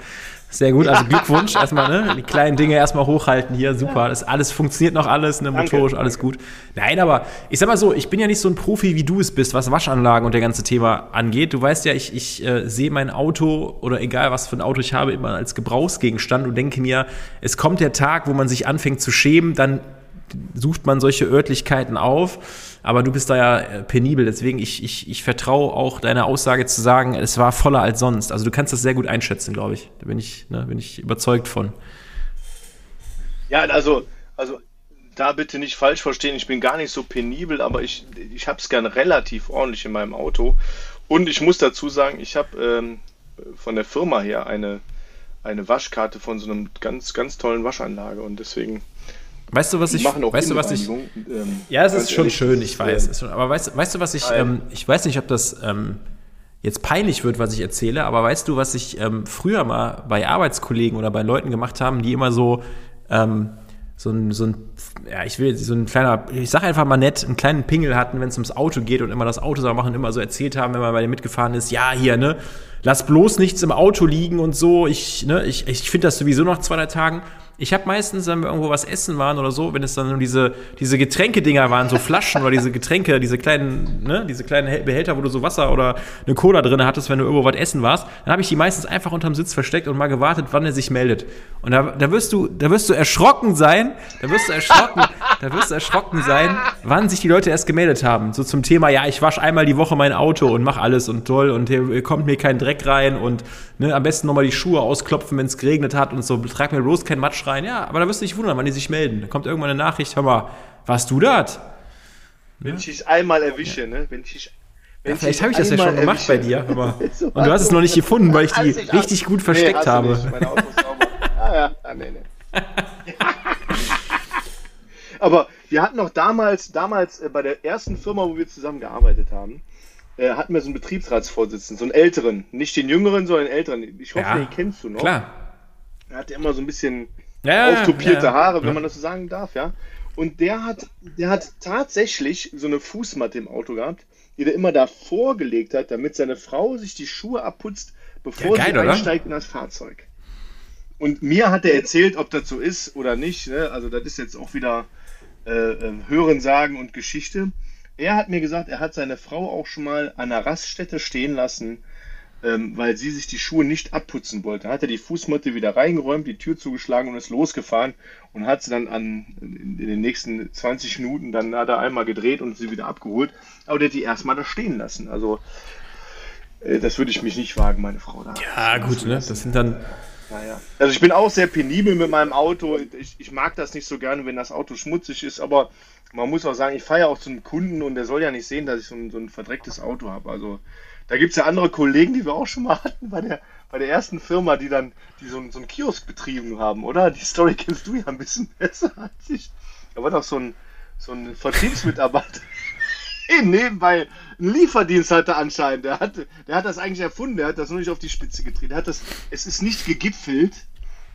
A: Sehr gut, also Glückwunsch erstmal, ne? Die kleinen Dinge erstmal hochhalten hier, super. Das alles funktioniert noch alles, ne? Motorisch alles gut. Nein, aber ich sag mal so, ich bin ja nicht so ein Profi, wie du es bist, was Waschanlagen und der ganze Thema angeht. Du weißt ja, ich, ich äh, sehe mein Auto oder egal was für ein Auto ich habe, immer als Gebrauchsgegenstand und denke mir, es kommt der Tag, wo man sich anfängt zu schämen, dann sucht man solche Örtlichkeiten auf. Aber du bist da ja äh, penibel, deswegen ich, ich, ich vertraue auch deiner Aussage zu sagen, es war voller als sonst. Also du kannst das sehr gut einschätzen, glaube ich. Da bin ich, ne, bin ich überzeugt von.
B: Ja, also, also da bitte nicht falsch verstehen, ich bin gar nicht so penibel, aber ich, ich habe es gern relativ ordentlich in meinem Auto. Und ich muss dazu sagen, ich habe ähm, von der Firma her eine, eine Waschkarte von so einem ganz, ganz tollen Waschanlage und deswegen
A: Weißt du, was ich, weißt du, was ich, ähm, ja, es ist schon schön, ich weiß, schon, aber weißt, weißt du, was ich, ähm, ich weiß nicht, ob das, ähm, jetzt peinlich wird, was ich erzähle, aber weißt du, was ich ähm, früher mal bei Arbeitskollegen oder bei Leuten gemacht haben, die immer so ähm, so ein, so ein, ja, ich will so ein kleiner, ich sag einfach mal nett, einen kleinen Pingel hatten, wenn es ums Auto geht und immer das Auto sauber machen, immer so erzählt haben, wenn man bei dem mitgefahren ist, ja, hier, ne, lass bloß nichts im Auto liegen und so. Ich, ne, ich, ich finde das sowieso nach zwei, drei Tagen. Ich habe meistens, wenn wir irgendwo was essen waren oder so, wenn es dann diese, diese Getränkedinger waren, so Flaschen oder diese Getränke, diese kleinen, ne, diese kleinen Behälter, wo du so Wasser oder eine Cola drin hattest, wenn du irgendwo was essen warst, dann habe ich die meistens einfach unterm Sitz versteckt und mal gewartet, wann er sich meldet. Und da, da wirst du, da wirst du erschrocken sein, da wirst du erschrocken, da wirst du erschrocken sein, wann sich die Leute erst gemeldet haben. So zum Thema, ja, ich wasche einmal die Woche mein Auto und mach alles und toll und hier kommt mir kein Dreck rein und ne, am besten nochmal die Schuhe ausklopfen, wenn es geregnet hat und so, trag mir bloß kein Matsch rein. Ja, aber da wirst du dich wundern, wann die sich melden. Da kommt irgendwann eine Nachricht, hör mal, warst du das?
B: Wenn ich dich einmal erwische, ja. ne? Wenn ich dich
A: ja, vielleicht habe ich das ja schon gemacht bei dir, aber [laughs] und du hast es noch nicht [laughs] gefunden, weil ich die richtig gut versteckt nee, habe. Ah [laughs] ja, ah, nee, nee.
B: aber wir hatten noch damals, damals äh, bei der ersten Firma, wo wir zusammen gearbeitet haben, hatten wir so einen Betriebsratsvorsitzenden, so einen älteren, nicht den jüngeren, sondern den älteren. Ich hoffe, ja, den kennst du noch.
A: Klar.
B: Er hatte immer so ein bisschen ja, auftopierte ja, Haare, wenn man das so sagen darf, ja. Und der hat, der hat tatsächlich so eine Fußmatte im Auto gehabt, die er immer davor gelegt hat, damit seine Frau sich die Schuhe abputzt, bevor geil, sie oder? einsteigt in das Fahrzeug. Und mir hat er erzählt, ob das so ist oder nicht. Ne? Also das ist jetzt auch wieder äh, ähm, Hören, Sagen und Geschichte. Er hat mir gesagt, er hat seine Frau auch schon mal an einer Raststätte stehen lassen, ähm, weil sie sich die Schuhe nicht abputzen wollte. Dann hat er die Fußmatte wieder reingeräumt, die Tür zugeschlagen und ist losgefahren und hat sie dann an, in, in den nächsten 20 Minuten, dann hat er einmal gedreht und sie wieder abgeholt. Aber der hat die erstmal da stehen lassen. Also, äh, das würde ich mich nicht wagen, meine Frau da.
A: Ja, gut, ne? Das sind dann.
B: Naja. Also ich bin auch sehr penibel mit meinem Auto. Ich, ich mag das nicht so gerne, wenn das Auto schmutzig ist, aber man muss auch sagen, ich fahre ja auch zu einem Kunden und der soll ja nicht sehen, dass ich so ein, so ein verdrecktes Auto habe. Also da gibt es ja andere Kollegen, die wir auch schon mal [laughs] hatten bei der, bei der ersten Firma, die dann die so, so einen Kiosk betrieben haben, oder? Die Story kennst du ja ein bisschen [laughs] besser als ich. Da war doch so ein, so ein Vertriebsmitarbeiter. [laughs] nebenbei einen Lieferdienst hatte anscheinend. Der hat, der hat das eigentlich erfunden, der hat das nur nicht auf die Spitze getreten. Der hat das, es ist nicht gegipfelt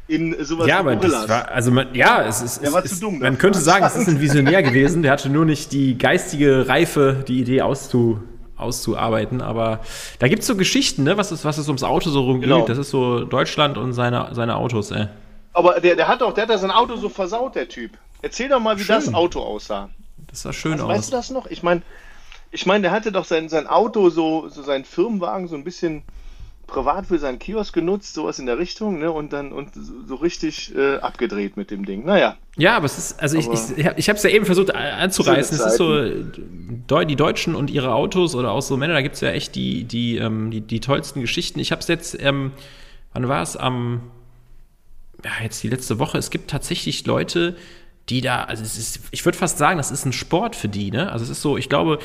B: in sowas
A: ja, aber das war, also man, ja, es ist, der war zu dumm. Man könnte sagen, es ist ein Visionär gewesen. Der hatte nur nicht die geistige Reife, die Idee auszu, auszuarbeiten. Aber da gibt es so Geschichten, ne? was, ist, was ist ums Auto so rumgeht. Genau. Das ist so Deutschland und seine, seine Autos, ey.
B: Aber der, der hat doch, der hat sein Auto so versaut, der Typ. Erzähl doch mal, wie schön. das Auto aussah.
A: Das sah schön
B: also,
A: aus.
B: Weißt du das noch? Ich meine, ich meine, der hatte doch sein, sein Auto, so, so sein Firmenwagen, so ein bisschen privat für seinen Kiosk genutzt, sowas in der Richtung, ne? Und dann und so richtig äh, abgedreht mit dem Ding. Naja.
A: Ja, aber es ist, also aber ich, ich, ich habe es ja eben versucht anzureißen. Es ist so, die Deutschen und ihre Autos oder auch so Männer, da gibt es ja echt die, die, ähm, die, die tollsten Geschichten. Ich habe es jetzt, ähm, wann war es? Am, ja, jetzt die letzte Woche. Es gibt tatsächlich Leute, die da, also ist, ich würde fast sagen, das ist ein Sport für die, ne? Also es ist so, ich glaube,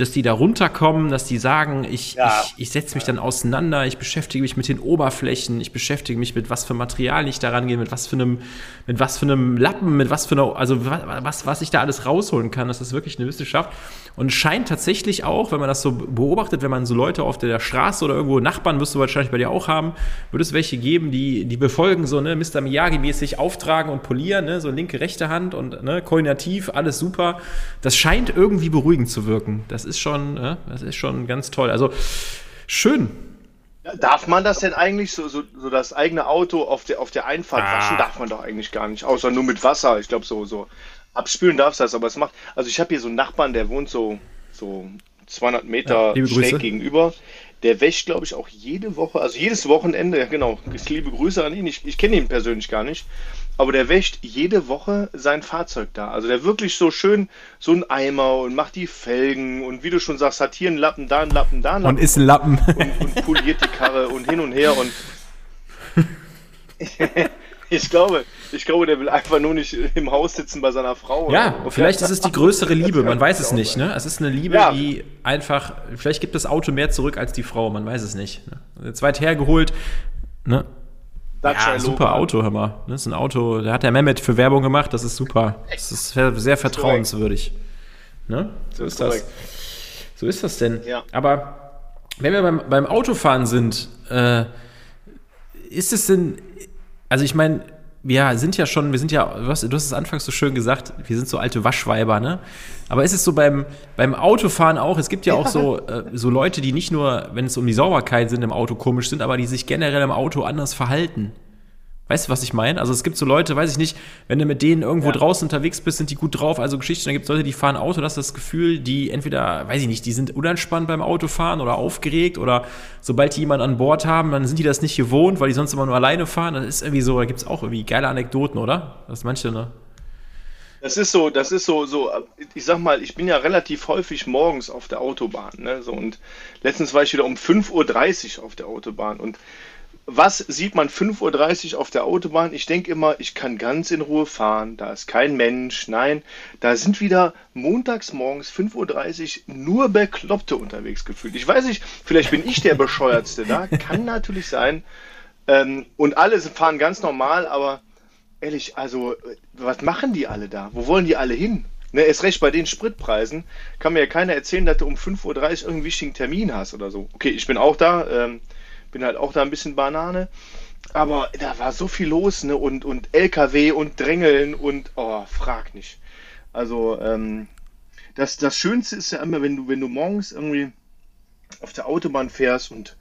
A: dass die da runterkommen, dass die sagen, ich, ja. ich, ich setze mich dann auseinander, ich beschäftige mich mit den Oberflächen, ich beschäftige mich mit was für Material ich daran gehe, mit was für einem, mit was für einem Lappen, mit was für einer, also was, was ich da alles rausholen kann. Das ist wirklich eine Wissenschaft. Und scheint tatsächlich auch, wenn man das so beobachtet, wenn man so Leute auf der Straße oder irgendwo Nachbarn wirst du wahrscheinlich bei dir auch haben, würde es welche geben, die, die befolgen so, ne, Mr. Miyagi-mäßig auftragen und polieren, ne, so linke, rechte Hand und ne, koordinativ, alles super. Das scheint irgendwie beruhigend zu wirken. Das ist schon, ja, das ist schon ganz toll. Also schön.
B: Darf man das denn eigentlich so, so, so das eigene Auto auf der, auf der Einfahrt ah. waschen? Darf man doch eigentlich gar nicht, außer nur mit Wasser. Ich glaube, so, so abspülen darfst du das, aber es macht. Also, ich habe hier so einen Nachbarn, der wohnt so, so 200 Meter ja, schräg gegenüber. Der wäscht, glaube ich, auch jede Woche, also jedes Wochenende, genau. Liebe Grüße an ihn. Ich, ich kenne ihn persönlich gar nicht aber der wäscht jede Woche sein Fahrzeug da. Also der wirklich so schön so ein Eimer und macht die Felgen und wie du schon sagst, hat hier einen Lappen, da einen Lappen, da einen Lappen.
A: Und ist ein Lappen.
B: Und, und poliert die Karre und hin und her und [laughs] ich glaube, ich glaube, der will einfach nur nicht im Haus sitzen bei seiner Frau.
A: Ja, vielleicht ist es die größere Liebe, man weiß es nicht. Ne? Es ist eine Liebe, ja. die einfach, vielleicht gibt das Auto mehr zurück als die Frau, man weiß es nicht. Ne? Jetzt weit hergeholt, ne? Dacia ja, super Auto, hör mal. Das ist ein Auto, da hat der Mehmet für Werbung gemacht, das ist super. Das ist sehr vertrauenswürdig. Ne? So ist das. So ist das denn. Ja. Aber Wenn wir beim, beim Autofahren sind, äh, ist es denn, also ich meine, wir sind ja schon, wir sind ja, du hast, du hast es anfangs so schön gesagt, wir sind so alte Waschweiber, ne? Aber ist es so beim, beim Autofahren auch, es gibt ja auch so, äh, so Leute, die nicht nur, wenn es um die Sauberkeit sind, im Auto komisch sind, aber die sich generell im Auto anders verhalten. Weißt du, was ich meine? Also es gibt so Leute, weiß ich nicht, wenn du mit denen irgendwo ja. draußen unterwegs bist, sind die gut drauf, also Geschichten. Dann gibt es Leute, die fahren Auto, das ist das Gefühl, die entweder, weiß ich nicht, die sind unentspannt beim Autofahren oder aufgeregt oder sobald die jemanden an Bord haben, dann sind die das nicht gewohnt, weil die sonst immer nur alleine fahren. Das ist irgendwie so, da gibt es auch irgendwie geile Anekdoten, oder? Das manche, ne?
B: Das ist so, das ist so, so, ich sag mal, ich bin ja relativ häufig morgens auf der Autobahn, ne? So, und letztens war ich wieder um 5.30 Uhr auf der Autobahn und was sieht man 5.30 Uhr auf der Autobahn? Ich denke immer, ich kann ganz in Ruhe fahren, da ist kein Mensch. Nein, da sind wieder montags morgens 5.30 Uhr nur Bekloppte unterwegs gefühlt. Ich weiß nicht, vielleicht bin ich der Bescheuertste da, [laughs] kann natürlich sein. Ähm, und alle fahren ganz normal, aber ehrlich, also, was machen die alle da? Wo wollen die alle hin? Ne, erst recht bei den Spritpreisen kann mir ja keiner erzählen, dass du um 5.30 Uhr irgendeinen wichtigen Termin hast oder so. Okay, ich bin auch da. Ähm, bin halt auch da ein bisschen Banane. Aber da war so viel los, ne? Und, und LKW und Drängeln und oh, frag nicht. Also, ähm, das, das Schönste ist ja immer, wenn du, wenn du morgens irgendwie auf der Autobahn fährst und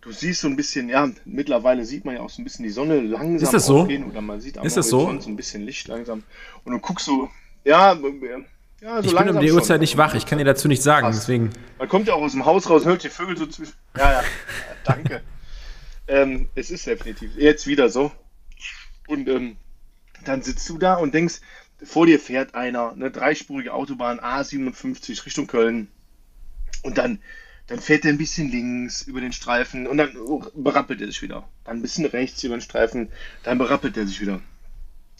B: du siehst so ein bisschen, ja, mittlerweile sieht man ja auch so ein bisschen die Sonne langsam
A: ist das so?
B: aufgehen oder man sieht am
A: ist das so?
B: so ein bisschen Licht langsam und du guckst so, ja,
A: ja, so ich bin um die Uhrzeit nicht wach, ich kann dir dazu nichts sagen, deswegen.
B: Man kommt ja auch aus dem Haus raus, hört die Vögel so zwischen. Ja, ja, [laughs] danke. ähm, es ist definitiv jetzt wieder so. Und ähm, dann sitzt du da und denkst, vor dir fährt einer, eine dreispurige Autobahn A57 Richtung Köln. Und dann, dann fährt er ein bisschen links über den Streifen und dann berappelt er sich wieder. Dann ein bisschen rechts über den Streifen, dann berappelt er sich wieder.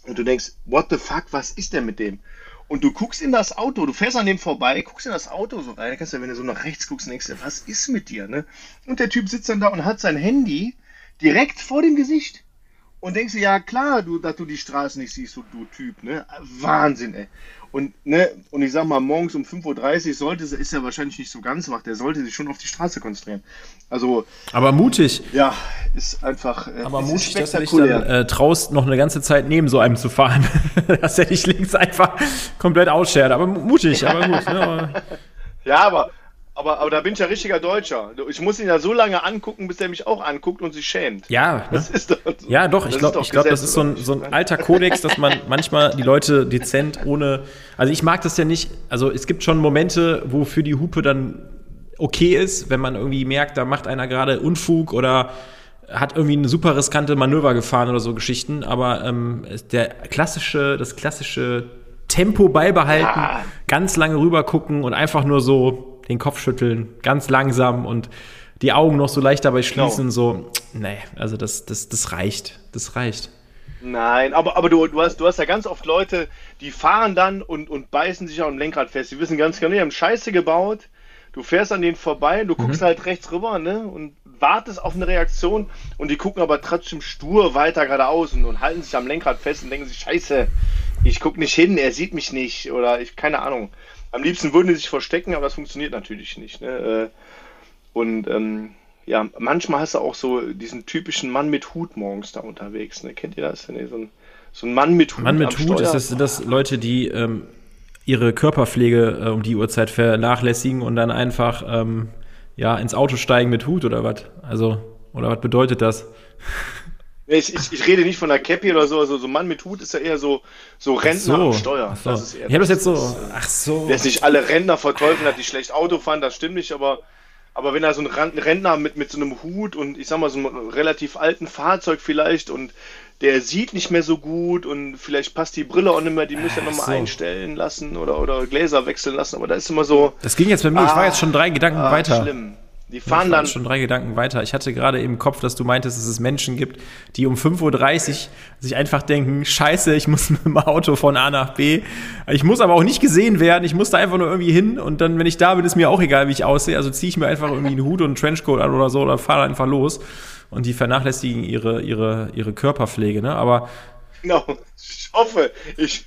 B: Und du denkst, what the fuck, was ist denn mit dem? Und du guckst in das Auto, du fährst an dem vorbei, guckst in das Auto so rein, kannst du, wenn du so nach rechts guckst, denkst du, was ist mit dir, ne? Und der Typ sitzt dann da und hat sein Handy direkt vor dem Gesicht. Und denkst du, ja klar, du, dass du die Straße nicht siehst, du, du Typ, ne? Wahnsinn, ey. Und, ne, und ich sag mal, morgens um 5.30 Uhr sollte, ist er wahrscheinlich nicht so ganz wach, der sollte sich schon auf die Straße konzentrieren. Also.
A: Aber mutig.
B: Ja, ist einfach.
A: Äh, Aber mutig, dass du dich dann äh, traust, noch eine ganze Zeit neben so einem zu fahren. [laughs] dass er dich links einfach komplett ausschert. Aber mutig, aber gut. Ne? [laughs]
B: ja, aber aber, aber da bin ich ja richtiger Deutscher. Ich muss ihn ja so lange angucken, bis er mich auch anguckt und sich schämt.
A: Ja, [laughs] das ne? ist doch, ja doch, ich glaube, glaub, das ist so ein, so ein alter Kodex, dass man [laughs] manchmal die Leute dezent ohne. Also ich mag das ja nicht. Also es gibt schon Momente, wo für die Hupe dann okay ist, wenn man irgendwie merkt, da macht einer gerade Unfug oder hat irgendwie eine super riskante Manöver gefahren oder so Geschichten. Aber ähm, der klassische, das klassische Tempo beibehalten, ja. ganz lange rüber gucken und einfach nur so den Kopf schütteln, ganz langsam und die Augen noch so leicht dabei schließen, genau. so, nee, also das, das, das reicht, das reicht.
B: Nein, aber, aber du, du, hast, du hast ja ganz oft Leute, die fahren dann und, und beißen sich am Lenkrad fest. Die wissen ganz genau, die haben Scheiße gebaut. Du fährst an denen vorbei, du guckst mhm. halt rechts rüber, ne? Und wartest auf eine Reaktion und die gucken aber trotzdem stur weiter geradeaus und, und halten sich am Lenkrad fest und denken sich, Scheiße, ich guck nicht hin, er sieht mich nicht oder ich, keine Ahnung. Am liebsten würden die sich verstecken, aber das funktioniert natürlich nicht. Ne? Äh, und ähm, ja, manchmal hast du auch so diesen typischen Mann mit Hut morgens da unterwegs. Ne? Kennt ihr das? Nee, so, ein, so ein Mann mit Hut.
A: Mann mit Hut, ist das, sind das Leute, die ähm, ihre Körperpflege äh, um die Uhrzeit vernachlässigen und dann einfach ähm, ja, ins Auto steigen mit Hut oder was? Also, oder was bedeutet das? [laughs]
B: Ich, ich, ich, rede nicht von einer Cappy oder so, also so Mann mit Hut ist ja eher so, so Rentner so. am Steuer.
A: So. Das ist eher, ich habe das jetzt so, ach so.
B: Der ist nicht alle Rentner verteufeln hat, die schlecht Auto fahren, das stimmt nicht, aber, aber wenn er so ein Rentner mit, mit so einem Hut und ich sag mal so einem relativ alten Fahrzeug vielleicht und der sieht nicht mehr so gut und vielleicht passt die Brille auch nicht mehr, die müssen ja nochmal so. einstellen lassen oder, oder Gläser wechseln lassen, aber da ist immer so.
A: Das ging jetzt bei mir, ah, ich war jetzt schon drei Gedanken ah, weiter.
B: Schlimm. Die fahren dann.
A: schon drei Gedanken weiter. Ich hatte gerade im Kopf, dass du meintest, dass es Menschen gibt, die um 5.30 Uhr sich einfach denken, scheiße, ich muss [laughs] mit dem Auto von A nach B. Ich muss aber auch nicht gesehen werden. Ich muss da einfach nur irgendwie hin und dann, wenn ich da bin, ist mir auch egal, wie ich aussehe. Also ziehe ich mir einfach irgendwie einen Hut und einen Trenchcoat an oder so oder fahre einfach los. Und die vernachlässigen ihre, ihre, ihre Körperpflege, ne? Aber.
B: Genau. Ich hoffe, ich,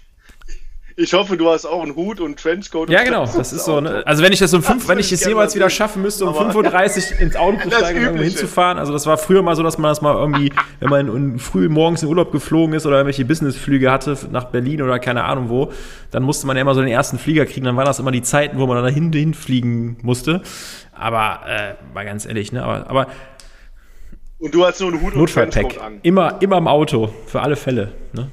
B: Ich hoffe, du hast auch einen Hut und Trenchcoat.
A: Ja, genau. Das ist so. Ne? Also wenn ich das um fünf, wenn ich es jemals wieder schaffen müsste, um 5.30 Uhr ins Auto [laughs] zu steigen und irgendwo hinzufahren. Also das war früher mal so, dass man das mal irgendwie, wenn man in, früh morgens in Urlaub geflogen ist oder irgendwelche Businessflüge hatte nach Berlin oder keine Ahnung wo, dann musste man ja immer so den ersten Flieger kriegen. Dann waren das immer die Zeiten, wo man dann dahin hinfliegen musste. Aber äh, mal ganz ehrlich, ne? Aber, aber
B: und du hast nur einen Hut
A: Notfallpack. und an. Immer, immer im Auto, für alle Fälle. Ne?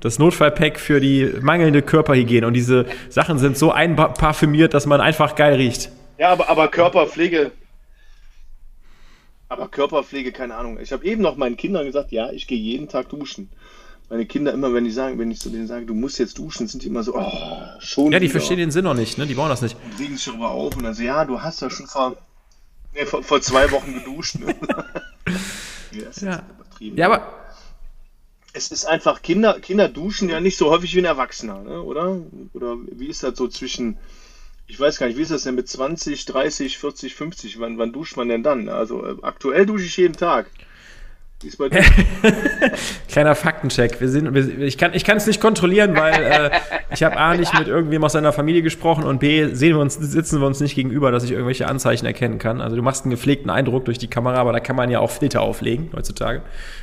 A: Das Notfallpack für die mangelnde Körperhygiene. Und diese Sachen sind so einparfümiert, dass man einfach geil riecht.
B: Ja, aber, aber Körperpflege. Aber Körperpflege, keine Ahnung. Ich habe eben noch meinen Kindern gesagt, ja, ich gehe jeden Tag duschen. Meine Kinder immer, wenn die sagen, wenn ich zu denen sage, du musst jetzt duschen, sind die immer so, oh, schon.
A: Ja, die wieder. verstehen den Sinn noch nicht, ne? Die brauchen das nicht.
B: Und regen sich darüber auf und dann so, ja, du hast ja schon vor, nee, vor, vor zwei Wochen geduscht. Ne? [laughs]
A: ja, ja, aber
B: es ist einfach, Kinder, Kinder duschen ja nicht so häufig wie ein Erwachsener, ne? oder? Oder wie ist das so zwischen, ich weiß gar nicht, wie ist das denn mit 20, 30, 40, 50? Wann, wann duscht man denn dann? Also äh, aktuell dusche ich jeden Tag.
A: Ist? [laughs] Kleiner Faktencheck. Wir sind, wir, ich kann es nicht kontrollieren, weil äh, ich habe A nicht mit irgendwem aus seiner Familie gesprochen und B sehen wir uns, sitzen wir uns nicht gegenüber, dass ich irgendwelche Anzeichen erkennen kann. Also du machst einen gepflegten Eindruck durch die Kamera, aber da kann man ja auch Filter auflegen heutzutage.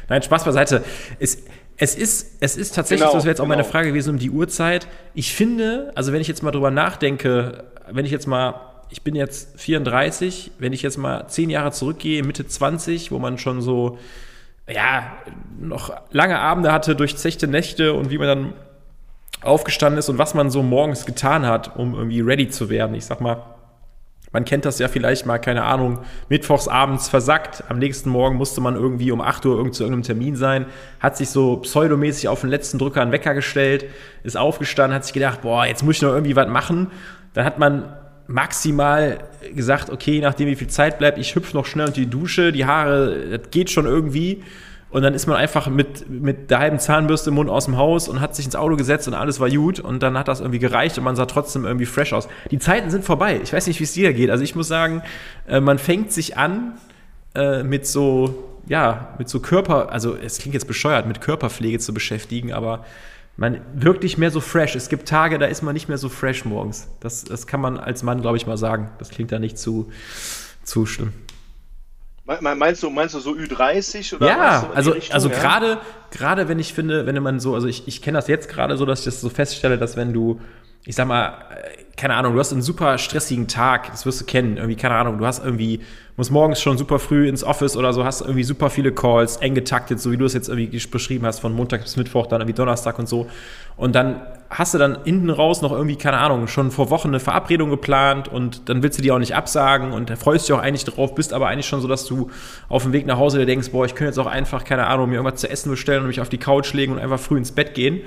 A: Nein, Spaß beiseite. Es, es ist, es ist tatsächlich, genau, das wäre jetzt auch genau. meine Frage gewesen um die Uhrzeit. Ich finde, also wenn ich jetzt mal drüber nachdenke, wenn ich jetzt mal, ich bin jetzt 34, wenn ich jetzt mal zehn Jahre zurückgehe, Mitte 20, wo man schon so ja, noch lange Abende hatte, durchzechte Nächte und wie man dann aufgestanden ist und was man so morgens getan hat, um irgendwie ready zu werden. Ich sag mal, man kennt das ja vielleicht mal, keine Ahnung, mittwochs abends versackt. Am nächsten Morgen musste man irgendwie um 8 Uhr irgend zu irgendeinem Termin sein, hat sich so pseudomäßig auf den letzten Drücker einen Wecker gestellt, ist aufgestanden, hat sich gedacht, boah, jetzt muss ich noch irgendwie was machen. Dann hat man maximal gesagt, okay, nachdem wie viel Zeit bleibt, ich hüpfe noch schnell unter die Dusche, die Haare, das geht schon irgendwie. Und dann ist man einfach mit, mit der halben Zahnbürste im Mund aus dem Haus und hat sich ins Auto gesetzt und alles war gut. Und dann hat das irgendwie gereicht und man sah trotzdem irgendwie fresh aus. Die Zeiten sind vorbei. Ich weiß nicht, wie es dir geht. Also ich muss sagen, äh, man fängt sich an äh, mit so, ja, mit so Körper, also es klingt jetzt bescheuert, mit Körperpflege zu beschäftigen, aber man wirkt nicht mehr so fresh. Es gibt Tage, da ist man nicht mehr so fresh morgens. Das, das kann man als Mann, glaube ich, mal sagen. Das klingt da nicht zu, zu schlimm.
B: Meinst du, meinst du so Ü30 oder
A: Ja, also, also ja? gerade, gerade wenn ich finde, wenn man so, also ich, ich kenne das jetzt gerade so, dass ich das so feststelle, dass wenn du, ich sag mal, keine Ahnung, du hast einen super stressigen Tag, das wirst du kennen, irgendwie, keine Ahnung, du hast irgendwie, musst morgens schon super früh ins Office oder so, hast irgendwie super viele Calls, eng getaktet, so wie du es jetzt irgendwie beschrieben hast, von Montag bis Mittwoch, dann irgendwie Donnerstag und so. Und dann hast du dann hinten raus noch irgendwie, keine Ahnung, schon vor Wochen eine Verabredung geplant und dann willst du die auch nicht absagen und freust dich auch eigentlich drauf, bist aber eigentlich schon so, dass du auf dem Weg nach Hause dir denkst, boah, ich könnte jetzt auch einfach, keine Ahnung, mir irgendwas zu essen bestellen und mich auf die Couch legen und einfach früh ins Bett gehen.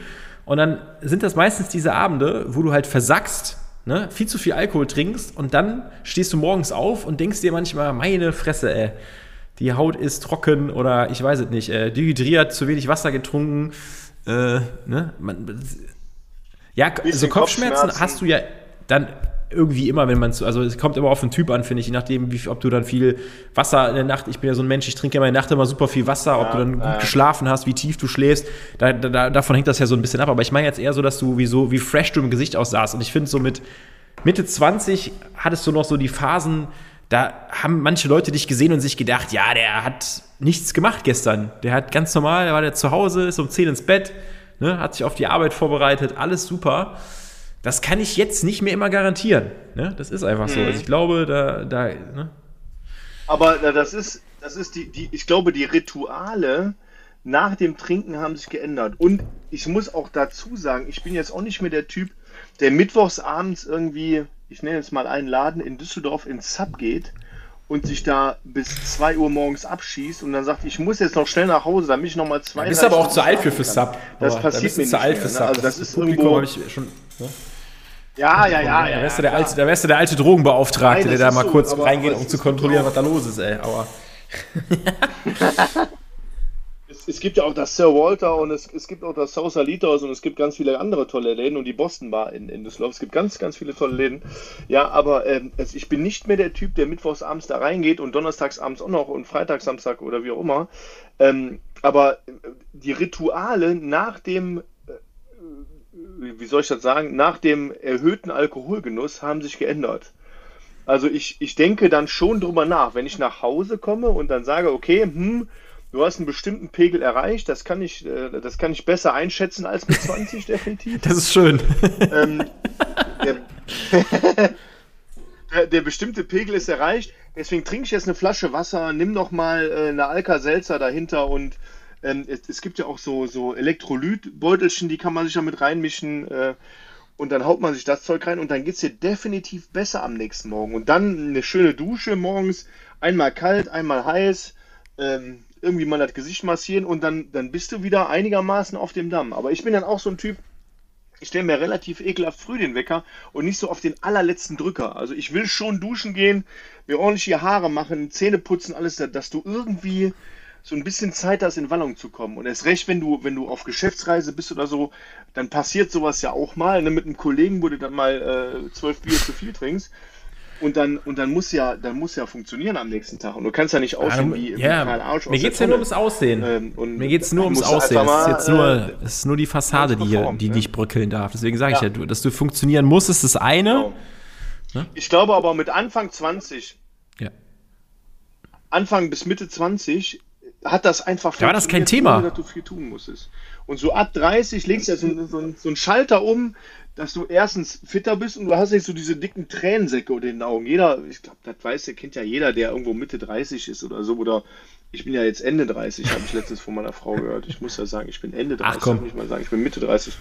A: Und dann sind das meistens diese Abende, wo du halt versackst ne, viel zu viel Alkohol trinkst und dann stehst du morgens auf und denkst dir manchmal, meine Fresse, ey, die Haut ist trocken oder ich weiß es nicht, äh, dehydriert, zu wenig Wasser getrunken, äh, ne, man, ja, also Kopfschmerzen, Kopfschmerzen. hast du ja dann irgendwie immer, wenn man zu, also es kommt immer auf den Typ an, finde ich, je nachdem, wie, ob du dann viel Wasser in der Nacht, ich bin ja so ein Mensch, ich trinke ja in der Nacht immer super viel Wasser, ja, ob du dann gut ja. geschlafen hast, wie tief du schläfst, da, da, davon hängt das ja so ein bisschen ab, aber ich meine jetzt eher so, dass du wie so, wie fresh du im Gesicht aussahst. Und ich finde so mit Mitte 20 hattest du noch so die Phasen, da haben manche Leute dich gesehen und sich gedacht, ja, der hat nichts gemacht gestern, der hat ganz normal, der war der zu Hause, ist um 10 ins Bett, ne, hat sich auf die Arbeit vorbereitet, alles super das kann ich jetzt nicht mehr immer garantieren. Ne? Das ist einfach so. Also mhm. ich glaube, da. da ne?
B: Aber das ist, das ist die, die, ich glaube, die Rituale nach dem Trinken haben sich geändert. Und ich muss auch dazu sagen, ich bin jetzt auch nicht mehr der Typ, der mittwochs abends irgendwie, ich nenne jetzt mal einen Laden in Düsseldorf ins Sub geht und sich da bis 2 Uhr morgens abschießt und dann sagt, ich muss jetzt noch schnell nach Hause, damit ich noch mal zwei. Du
A: bist aber auch zu alt für, für Sub.
B: Das passiert mir nicht
A: zu alt für ne? Sub.
B: Also das, das ist Publikum irgendwo. Ich schon, ne? Ja, ja, ja.
A: Da wärst, ja, du, der alte, da wärst du der alte Drogenbeauftragte, Nein, der da mal so, kurz reingeht, um zu kontrollieren, was da los ist, ey. Aber. [laughs]
B: es, es, gibt ja auch das Sir Walter und es, es gibt auch das Sausalitos und es gibt ganz viele andere tolle Läden und die Boston Bar in, in Düsseldorf. Es gibt ganz, ganz viele tolle Läden. Ja, aber ähm, also ich bin nicht mehr der Typ, der mittwochs abends da reingeht und donnerstags abends auch noch und freitags, Samstag oder wie auch immer. Ähm, aber die Rituale nach dem wie soll ich das sagen, nach dem erhöhten Alkoholgenuss haben sich geändert. Also ich, ich denke dann schon drüber nach, wenn ich nach Hause komme und dann sage, okay, hm, du hast einen bestimmten Pegel erreicht, das kann ich, äh, das kann ich besser einschätzen als mit 20, [laughs] definitiv.
A: Das ist schön. Ähm,
B: der, [laughs] der, der, bestimmte Pegel ist erreicht, deswegen trinke ich jetzt eine Flasche Wasser, nimm noch mal äh, eine Alka-Seltzer dahinter und ähm, es, es, gibt ja auch so, so Elektrolytbeutelchen, die kann man sich da mit reinmischen. Äh, und dann haut man sich das Zeug rein und dann geht es dir definitiv besser am nächsten Morgen. Und dann eine schöne Dusche morgens, einmal kalt, einmal heiß, ähm, irgendwie mal das Gesicht massieren und dann, dann bist du wieder einigermaßen auf dem Damm. Aber ich bin dann auch so ein Typ, ich stelle mir relativ ekelhaft früh den Wecker und nicht so auf den allerletzten Drücker. Also ich will schon duschen gehen, mir ordentlich die Haare machen, Zähne putzen, alles, dass du irgendwie so ein bisschen Zeit hast, in Wallung zu kommen. Und erst recht, wenn du, wenn du auf Geschäftsreise bist oder so, dann passiert sowas ja auch mal. Ne? Mit einem Kollegen, wo du dann mal äh, zwölf Bier zu viel trinkst. Und dann, und dann muss ja, dann muss ja funktionieren am nächsten Tag. Und du kannst ja nicht aussehen wie,
A: ja, wie Karl Arsch Mir geht es ja nur ums Aussehen. Ähm, Mir geht es nur ums Aussehen. Mal, es ist jetzt nur, äh, es ist nur die Fassade, die, hier, die ne? dich bröckeln darf. Deswegen sage ja. ich ja, dass du funktionieren musst, ist das eine. Genau.
B: Ne? Ich glaube aber mit Anfang 20, ja. Anfang bis Mitte 20 hat das einfach
A: Da war das kein Thema.
B: Ohne, dass du viel tun musstest. Und so ab 30 legst du ja so, so, so einen Schalter um, dass du erstens fitter bist und du hast nicht so diese dicken Tränensäcke unter den Augen. Jeder, ich glaube, das weiß, der kennt ja jeder, der irgendwo Mitte 30 ist oder so. Oder ich bin ja jetzt Ende 30, habe ich letztens von meiner Frau gehört. Ich muss ja sagen, ich bin Ende 30,
A: Ach, komm.
B: nicht mal sagen, ich bin Mitte 30.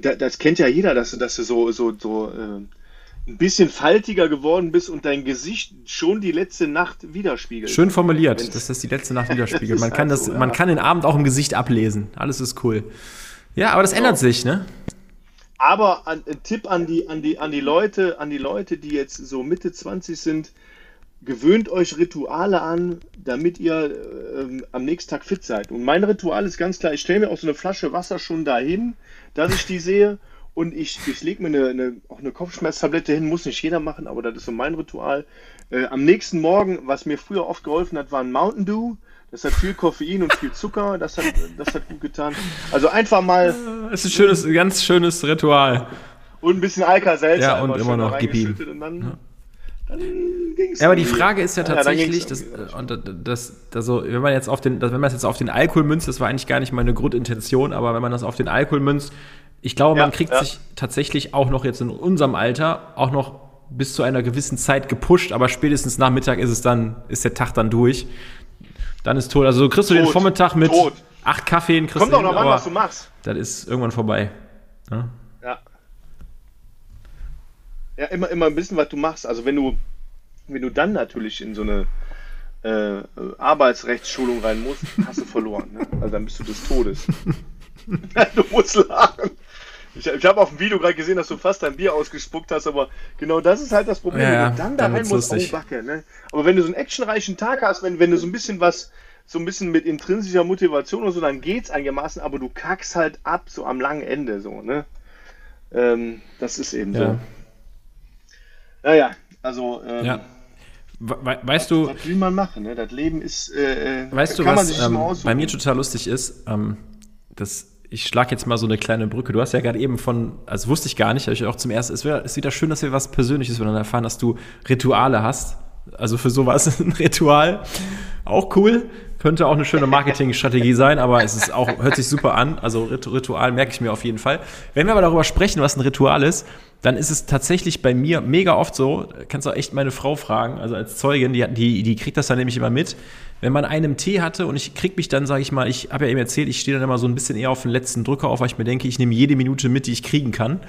B: Das, das kennt ja jeder, dass, dass du so, so, so äh, ein bisschen faltiger geworden bist und dein Gesicht schon die letzte Nacht widerspiegelt.
A: Schön formuliert, Wenn's dass das die letzte Nacht [laughs] widerspiegelt. Man kann, halt das, so, ja. man kann den Abend auch im Gesicht ablesen. Alles ist cool. Ja, aber das genau. ändert sich, ne?
B: Aber ein, Tipp an die, an, die, an, die Leute, an die Leute, die jetzt so Mitte 20 sind, gewöhnt euch Rituale an, damit ihr äh, am nächsten Tag fit seid. Und mein Ritual ist ganz klar, ich stelle mir auch so eine Flasche Wasser schon dahin, dass ich die sehe und ich, ich lege mir eine, eine, auch eine Kopfschmerztablette hin, muss nicht jeder machen, aber das ist so mein Ritual. Äh, am nächsten Morgen, was mir früher oft geholfen hat, war ein Mountain Dew. Das hat viel Koffein und viel Zucker, das hat, das hat gut getan. Also einfach mal.
A: Es ist ein schönes, ganz schönes Ritual.
B: Und ein bisschen Alka-Seltzer.
A: Ja, und immer noch gib ihm. Dann, ja. dann ging's ja, aber die Frage ist ja tatsächlich, ja, das, und das, das, so, wenn man jetzt auf den, wenn man es jetzt auf den Alkohol münzt, das war eigentlich gar nicht meine Grundintention, aber wenn man das auf den Alkohol münzt, ich glaube, ja, man kriegt ja. sich tatsächlich auch noch jetzt in unserem Alter auch noch bis zu einer gewissen Zeit gepusht, aber spätestens nach Mittag ist es dann, ist der Tag dann durch. Dann ist tot. Also kriegst du tot. den Vormittag mit tot. acht Kaffeen,
B: kriegst Kommt du auch noch an, was du machst.
A: Das ist irgendwann vorbei.
B: Ja. ja. Ja, immer, immer ein bisschen, was du machst. Also wenn du, wenn du dann natürlich in so eine äh, Arbeitsrechtsschulung rein musst, hast du verloren. Ne? Also dann bist du des Todes. [laughs] du musst lachen. Ich, ich habe auf dem Video gerade gesehen, dass du fast dein Bier ausgespuckt hast, aber genau das ist halt das Problem.
A: Ja,
B: wenn du dann da rein musst, oh Backe, ne? Aber wenn du so einen actionreichen Tag hast, wenn, wenn du so ein bisschen was, so ein bisschen mit intrinsischer Motivation oder so, dann geht's einigermaßen, aber du kackst halt ab, so am langen Ende, so, ne? Ähm, das ist eben ja. so. Naja, also, ähm,
A: ja. We weißt du.
B: Was will man machen, ne? Das Leben ist. Äh,
A: äh weißt du, was ähm, bei mir total lustig ist? Ähm, das ich schlage jetzt mal so eine kleine Brücke. Du hast ja gerade eben von, also wusste ich gar nicht, ich auch zum ersten, es ist wieder schön, dass wir was Persönliches miteinander erfahren, dass du Rituale hast. Also für sowas [laughs] ein Ritual. Auch cool. Könnte auch eine schöne Marketingstrategie sein, aber es ist auch, hört sich super an. Also Ritual merke ich mir auf jeden Fall. Wenn wir aber darüber sprechen, was ein Ritual ist, dann ist es tatsächlich bei mir mega oft so, kannst du auch echt meine Frau fragen, also als Zeugin, die, die, die kriegt das dann nämlich immer mit, wenn man einen Tee hatte und ich krieg mich dann, sage ich mal, ich habe ja eben erzählt, ich stehe dann immer so ein bisschen eher auf den letzten Drücker auf, weil ich mir denke, ich nehme jede Minute mit, die ich kriegen kann.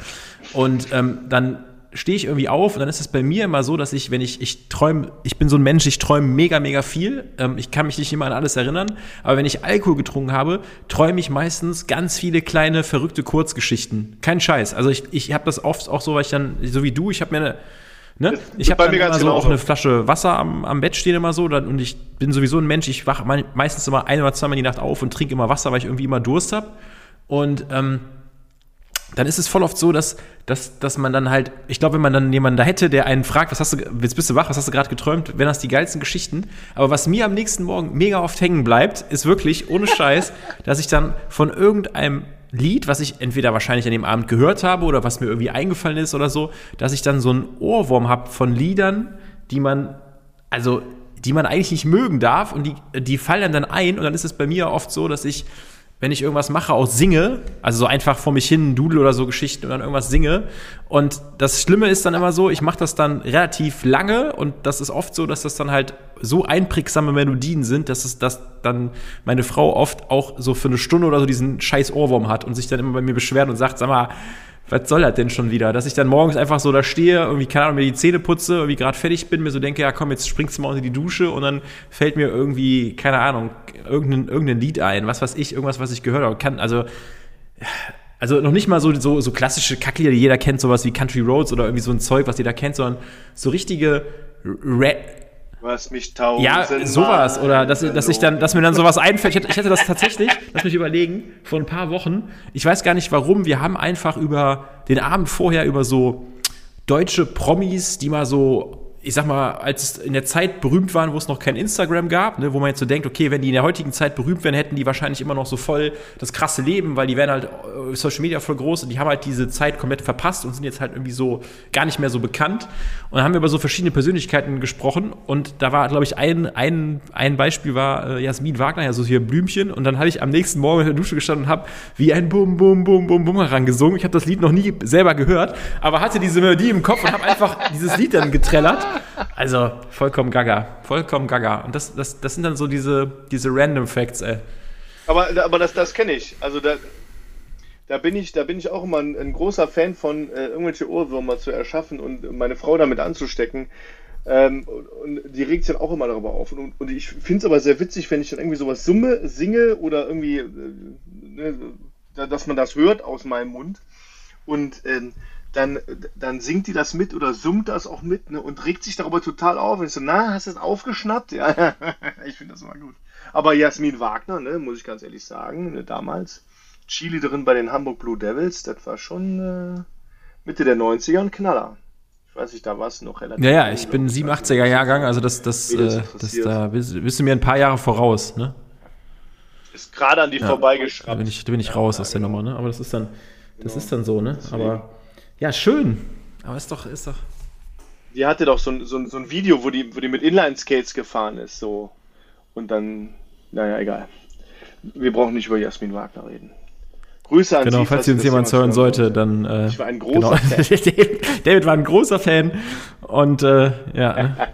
A: Und ähm, dann stehe ich irgendwie auf und dann ist es bei mir immer so, dass ich, wenn ich, ich träume, ich bin so ein Mensch, ich träume mega, mega viel. Ähm, ich kann mich nicht immer an alles erinnern, aber wenn ich Alkohol getrunken habe, träume ich meistens ganz viele kleine, verrückte Kurzgeschichten. Kein Scheiß. Also ich, ich habe das oft auch so, weil ich dann, so wie du, ich habe mir eine, Ne? Ich habe immer so auch eine Flasche Wasser am, am Bett stehen immer so dann, und ich bin sowieso ein Mensch, ich wache meistens immer ein oder zweimal die Nacht auf und trinke immer Wasser, weil ich irgendwie immer Durst habe. Und ähm, dann ist es voll oft so, dass, dass, dass man dann halt, ich glaube, wenn man dann jemanden da hätte, der einen fragt, was hast du, jetzt bist du wach, was hast du gerade geträumt, wären das die geilsten Geschichten. Aber was mir am nächsten Morgen mega oft hängen bleibt, ist wirklich, ohne Scheiß, [laughs] dass ich dann von irgendeinem Lied, was ich entweder wahrscheinlich an dem Abend gehört habe oder was mir irgendwie eingefallen ist oder so, dass ich dann so einen Ohrwurm habe von Liedern, die man, also die man eigentlich nicht mögen darf und die, die fallen dann ein und dann ist es bei mir oft so, dass ich wenn ich irgendwas mache, auch singe, also so einfach vor mich hin, Dudel oder so Geschichten und dann irgendwas singe. Und das Schlimme ist dann immer so, ich mache das dann relativ lange und das ist oft so, dass das dann halt so einprägsame Melodien sind, dass es dass dann meine Frau oft auch so für eine Stunde oder so diesen scheiß Ohrwurm hat und sich dann immer bei mir beschwert und sagt, sag mal, was soll das denn schon wieder? Dass ich dann morgens einfach so da stehe, irgendwie, keine Ahnung, mir die Zähne putze, irgendwie gerade fertig bin, mir so denke, ja komm, jetzt springst du mal unter die Dusche und dann fällt mir irgendwie, keine Ahnung, irgendein, irgendein Lied ein, was weiß ich, irgendwas, was ich gehört habe. Kann, also, also noch nicht mal so, so, so klassische Kacklieder, die jeder kennt, sowas wie Country Roads oder irgendwie so ein Zeug, was jeder kennt, sondern so richtige Rap,
B: was mich tausend
A: Ja, sowas. Oder dass, dass, ich dann, dass mir dann sowas einfällt. Ich hätte, ich hätte das tatsächlich, lass mich überlegen, vor ein paar Wochen. Ich weiß gar nicht warum. Wir haben einfach über den Abend vorher über so deutsche Promis, die mal so ich sag mal, als es in der Zeit berühmt waren, wo es noch kein Instagram gab, ne, wo man jetzt so denkt, okay, wenn die in der heutigen Zeit berühmt wären, hätten die wahrscheinlich immer noch so voll das krasse Leben, weil die wären halt äh, Social Media voll groß und die haben halt diese Zeit komplett verpasst und sind jetzt halt irgendwie so gar nicht mehr so bekannt. Und dann haben wir über so verschiedene Persönlichkeiten gesprochen und da war, glaube ich, ein, ein, ein Beispiel war äh, Jasmin Wagner, ja so hier Blümchen und dann habe ich am nächsten Morgen in der Dusche gestanden und habe wie ein Bum, Bum, Bum, Bum, Bum herangesungen. Ich habe das Lied noch nie selber gehört, aber hatte diese Melodie im Kopf und habe einfach dieses Lied dann getrellert. Also vollkommen gaga. Vollkommen gaga. Und das, das, das sind dann so diese, diese Random Facts, ey.
B: Aber, aber das, das kenne ich. Also da, da bin ich, da bin ich auch immer ein, ein großer Fan von, äh, irgendwelche Ohrwürmer zu erschaffen und meine Frau damit anzustecken. Ähm, und die regt sich dann auch immer darüber auf. Und, und ich finde es aber sehr witzig, wenn ich dann irgendwie sowas summe, singe oder irgendwie, äh, ne, dass man das hört aus meinem Mund. Und ähm, dann, dann singt die das mit oder summt das auch mit ne, und regt sich darüber total auf. Und ich so, na, hast du das aufgeschnappt? Ja, [laughs] ich finde das immer gut. Aber Jasmin Wagner, ne, muss ich ganz ehrlich sagen, ne, damals Chili drin bei den Hamburg Blue Devils, das war schon äh, Mitte der 90er ein Knaller. Ich weiß nicht, da war es noch relativ.
A: Ja, ja, ich bin 87er Jahrgang, also das, das, das, äh, das da bist, bist, du mir ein paar Jahre voraus, ne?
B: Ist gerade an die ja, vorbeigeschraubt.
A: Da bin ich, da bin ich raus ja, aus der genau. Nummer, ne? Aber das ist dann, das genau. ist dann so, ne? Aber ja, schön. Aber ist doch, ist doch.
B: Die hatte doch so ein, so ein, so ein Video, wo die, wo die mit Inline-Skates gefahren ist, so. Und dann, naja, egal. Wir brauchen nicht über Jasmin Wagner reden. Grüße
A: an genau, Sie. falls Sie uns jemand hören sollte, dann. Äh,
B: ich war ein großer genau. Fan. [laughs]
A: David war ein großer Fan. Und äh, ja. [laughs]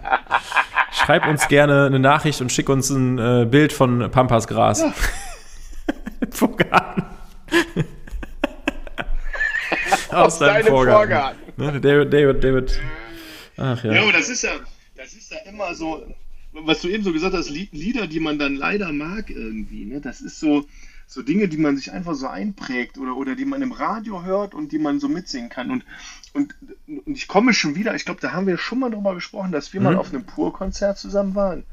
A: Schreib uns gerne eine Nachricht und schick uns ein äh, Bild von Pampas Gras. Ja. [laughs] [laughs] aus, deinem, Vorgarten. Vorgarten. Ne, David, David, David.
B: Ach ja. Ja, aber das ist ja, das ist ja immer so, was du eben so gesagt hast, Lieder, die man dann leider mag irgendwie. Ne? Das ist so, so Dinge, die man sich einfach so einprägt oder, oder die man im Radio hört und die man so mitsingen kann. Und, und, und ich komme schon wieder, ich glaube, da haben wir schon mal drüber gesprochen, dass wir mhm. mal auf einem Pur-Konzert zusammen waren.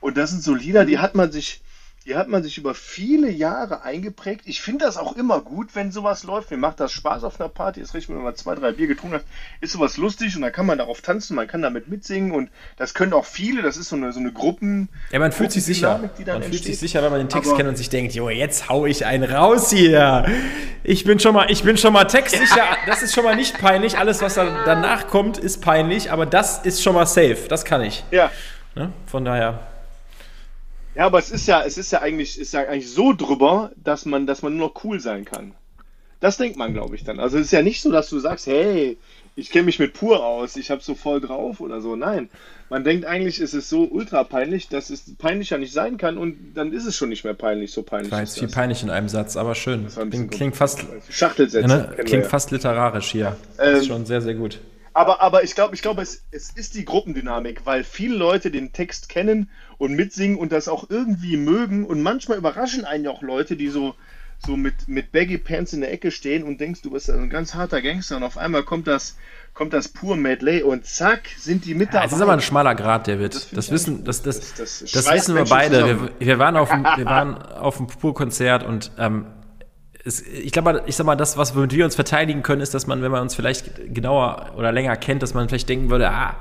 B: Und das sind so Lieder, die hat man sich die hat man sich über viele Jahre eingeprägt. Ich finde das auch immer gut, wenn sowas läuft. Mir macht das Spaß auf einer Party. Ist richtig, wenn man zwei, drei Bier getrunken hat, ist sowas lustig und dann kann man darauf tanzen, man kann damit mitsingen und das können auch viele. Das ist so eine, so eine Gruppen.
A: Ja, man fühlt sich sicher. Man entsteht. fühlt sich sicher, wenn man den Text Aber kennt und sich denkt, jo, jetzt hau ich einen raus hier. Ich bin schon mal, ich bin schon mal textsicher. Das ist schon mal nicht peinlich. Alles, was dann danach kommt, ist peinlich. Aber das ist schon mal safe. Das kann ich.
B: Ja.
A: Ne? Von daher.
B: Ja, aber es ist ja, es ist ja eigentlich, ist ja eigentlich so drüber, dass man, dass man nur noch cool sein kann. Das denkt man, glaube ich, dann. Also es ist ja nicht so, dass du sagst, hey, ich kenne mich mit pur aus, ich habe so voll drauf oder so. Nein, man denkt eigentlich, es ist so ultra peinlich, dass es peinlicher nicht sein kann und dann ist es schon nicht mehr peinlich, so peinlich.
A: War jetzt viel peinlich in einem Satz, aber schön. Klingt, klingt, fast
B: Schachtelsätze.
A: Ne? Klingt fast literarisch hier. Ähm, ist schon sehr, sehr gut.
B: Aber, aber ich glaube, ich glaube, es, es ist die Gruppendynamik, weil viele Leute den Text kennen und mitsingen und das auch irgendwie mögen. Und manchmal überraschen einen ja auch Leute, die so, so mit, mit Baggy Pants in der Ecke stehen und denkst, du bist ein ganz harter Gangster und auf einmal kommt das, kommt das pur Medley und zack, sind die mit
A: dabei. Ja, es ist aber ein schmaler Grad, David. Das, das wissen, das, das, das, das wissen wir beide. Wir, wir, waren auf dem, wir [laughs] waren auf dem Pur-Konzert und ähm, es, ich glaube, ich sag mal, das, was wir uns verteidigen können, ist, dass man, wenn man uns vielleicht genauer oder länger kennt, dass man vielleicht denken würde, ah,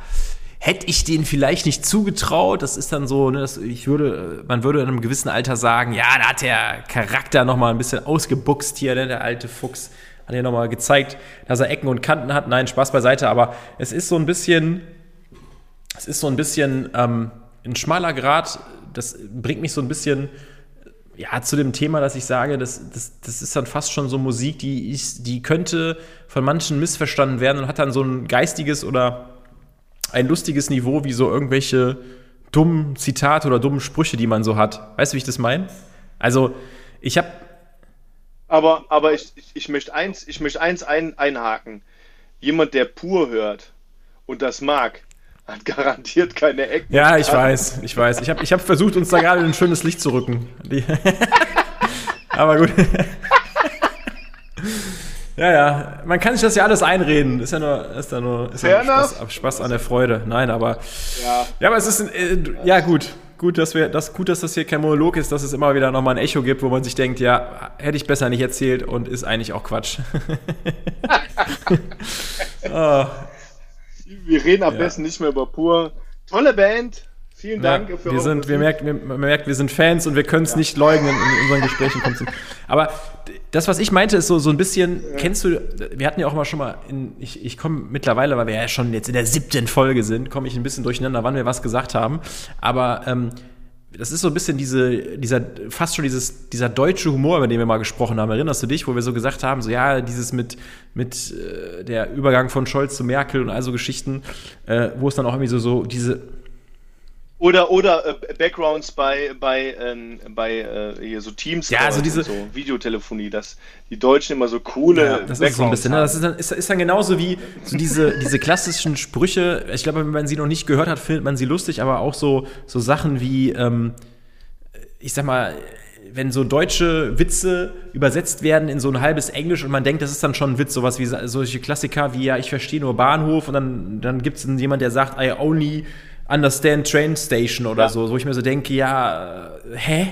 A: hätte ich denen vielleicht nicht zugetraut. Das ist dann so, ne, das, ich würde, man würde in einem gewissen Alter sagen, ja, da hat der Charakter noch mal ein bisschen ausgebuchst hier, ne, der alte Fuchs hat ja noch mal gezeigt, dass er Ecken und Kanten hat. Nein, Spaß beiseite, aber es ist so ein bisschen, es ist so ein bisschen ähm, ein schmaler Grad. Das bringt mich so ein bisschen ja, zu dem Thema, dass ich sage, das, das, das ist dann fast schon so Musik, die, ich, die könnte von manchen missverstanden werden und hat dann so ein geistiges oder ein lustiges Niveau wie so irgendwelche dummen Zitate oder dummen Sprüche, die man so hat. Weißt du, wie ich das meine? Also, ich habe.
B: Aber, aber ich, ich, ich möchte eins, ich möchte eins ein, einhaken. Jemand, der pur hört und das mag, hat garantiert keine Ecken.
A: Ja, ich weiß, ich weiß. Ich habe ich hab versucht, uns da gerade ein schönes Licht zu rücken. [laughs] aber gut. [laughs] Ja, ja, man kann sich das ja alles einreden. Ist ja nur, ist ja nur, ist ja nur Spaß, Spaß, an der Freude. Nein, aber ja, ja aber es ist, äh, ja gut, gut, dass wir, das gut, dass das hier kein Monolog ist, dass es immer wieder nochmal ein Echo gibt, wo man sich denkt, ja, hätte ich besser nicht erzählt und ist eigentlich auch Quatsch. [laughs]
B: oh. Wir reden am ja. besten nicht mehr über pur. Tolle Band, Vielen Dank
A: ja, für wir sind, wir merkt, wir, man merkt, wir sind Fans und wir können es ja. nicht leugnen in unseren Gesprächen. Aber das, was ich meinte, ist so, so ein bisschen, ja. kennst du, wir hatten ja auch mal schon mal, in, ich, ich komme mittlerweile, weil wir ja schon jetzt in der siebten Folge sind, komme ich ein bisschen durcheinander, wann wir was gesagt haben. Aber ähm, das ist so ein bisschen diese, dieser, fast schon dieses, dieser deutsche Humor, über den wir mal gesprochen haben. Erinnerst du dich, wo wir so gesagt haben, so ja, dieses mit, mit äh, der Übergang von Scholz zu Merkel und all so Geschichten, äh, wo es dann auch irgendwie so, so diese
B: oder, oder äh, Backgrounds bei, bei, ähm, bei äh, hier so Teams,
A: ja, also diese
B: so Videotelefonie, dass die Deutschen immer so coole ja,
A: das Backgrounds ist so ein bisschen, ne? Das ist dann, ist, ist dann genauso wie so diese, diese klassischen Sprüche. Ich glaube, wenn man sie noch nicht gehört hat, findet man sie lustig, aber auch so, so Sachen wie, ähm, ich sag mal, wenn so deutsche Witze übersetzt werden in so ein halbes Englisch und man denkt, das ist dann schon ein Witz, sowas wie solche Klassiker wie, ja, ich verstehe nur Bahnhof und dann, dann gibt es jemand, der sagt, I only Understand Train Station oder ja. so, wo ich mir so denke, ja, äh, hä?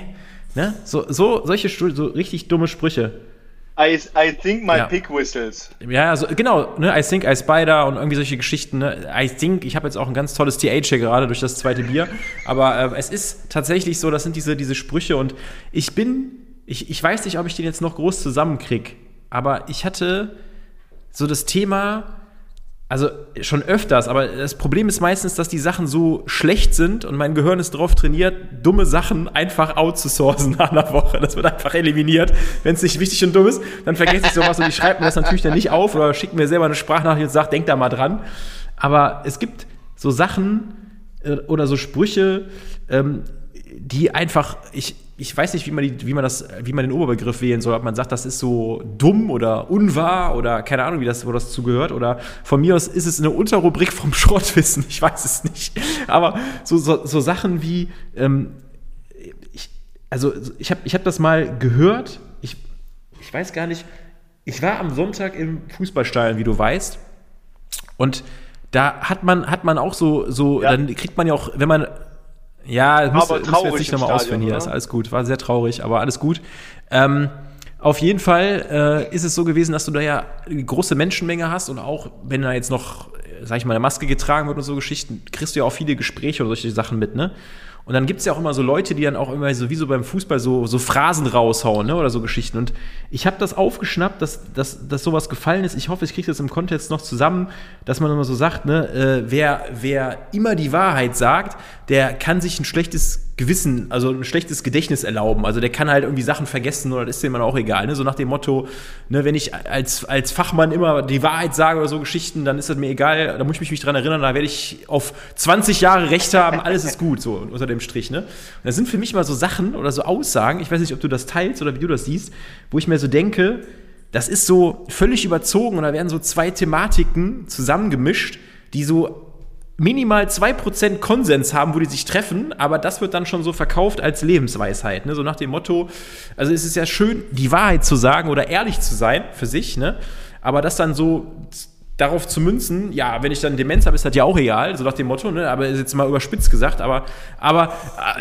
A: Ne? So, so, solche so richtig dumme Sprüche.
B: I, I think my ja. pig whistles.
A: Ja, also genau, ne? I think I spider und irgendwie solche Geschichten. Ne? I think, ich habe jetzt auch ein ganz tolles TH hier gerade durch das zweite Bier. [laughs] Aber äh, es ist tatsächlich so, das sind diese, diese Sprüche und ich bin, ich, ich weiß nicht, ob ich den jetzt noch groß zusammenkrieg, aber ich hatte so das Thema, also schon öfters, aber das Problem ist meistens, dass die Sachen so schlecht sind und mein Gehirn ist darauf trainiert, dumme Sachen einfach outzusourcen [laughs] nach einer Woche. Das wird einfach eliminiert. Wenn es nicht wichtig und dumm ist, dann vergesse ich sowas und ich schreibe mir das natürlich dann nicht auf oder schicke mir selber eine Sprachnachricht und sage, denk da mal dran. Aber es gibt so Sachen äh, oder so Sprüche, ähm, die einfach, ich, ich weiß nicht, wie man, die, wie, man das, wie man den Oberbegriff wählen soll, ob man sagt, das ist so dumm oder unwahr oder keine Ahnung, wie das, wo das zugehört. Oder von mir aus ist es eine Unterrubrik vom [laughs] Schrottwissen, ich weiß es nicht. Aber so, so, so Sachen wie, ähm, ich, also ich habe ich hab das mal gehört, ich, ich weiß gar nicht, ich war am Sonntag im Fußballstadion, wie du weißt, und da hat man, hat man auch so, so, ja. dann kriegt man ja auch, wenn man ja, muss, aber traurig muss jetzt nicht nochmal ausführen hier, ist alles gut. War sehr traurig, aber alles gut. Ähm, auf jeden Fall äh, ist es so gewesen, dass du da ja eine große Menschenmenge hast und auch wenn da jetzt noch, sag ich mal, eine Maske getragen wird und so Geschichten, kriegst du ja auch viele Gespräche oder solche Sachen mit, ne? Und dann gibt es ja auch immer so Leute, die dann auch immer so wie so beim Fußball so, so Phrasen raushauen ne? oder so Geschichten. Und ich habe das aufgeschnappt, dass, dass, dass sowas gefallen ist. Ich hoffe, ich kriege das im Kontext noch zusammen, dass man immer so sagt, ne, äh, wer, wer immer die Wahrheit sagt, der kann sich ein schlechtes Gewissen, also ein schlechtes Gedächtnis erlauben. Also der kann halt irgendwie Sachen vergessen oder das ist dem dann auch egal. Ne? So nach dem Motto, ne, wenn ich als, als Fachmann immer die Wahrheit sage oder so Geschichten, dann ist das mir egal, da muss ich mich dran erinnern, da werde ich auf 20 Jahre Recht haben, alles ist gut, so unter dem Strich. Ne? Und das sind für mich mal so Sachen oder so Aussagen, ich weiß nicht, ob du das teilst oder wie du das siehst, wo ich mir so denke, das ist so völlig überzogen und da werden so zwei Thematiken zusammengemischt, die so minimal 2% Konsens haben, wo die sich treffen, aber das wird dann schon so verkauft als Lebensweisheit. Ne? So nach dem Motto, also es ist ja schön, die Wahrheit zu sagen oder ehrlich zu sein für sich, ne? aber das dann so darauf zu münzen, ja, wenn ich dann Demenz habe, ist das ja auch egal, so nach dem Motto, ne? aber ist jetzt mal überspitzt gesagt, aber, aber,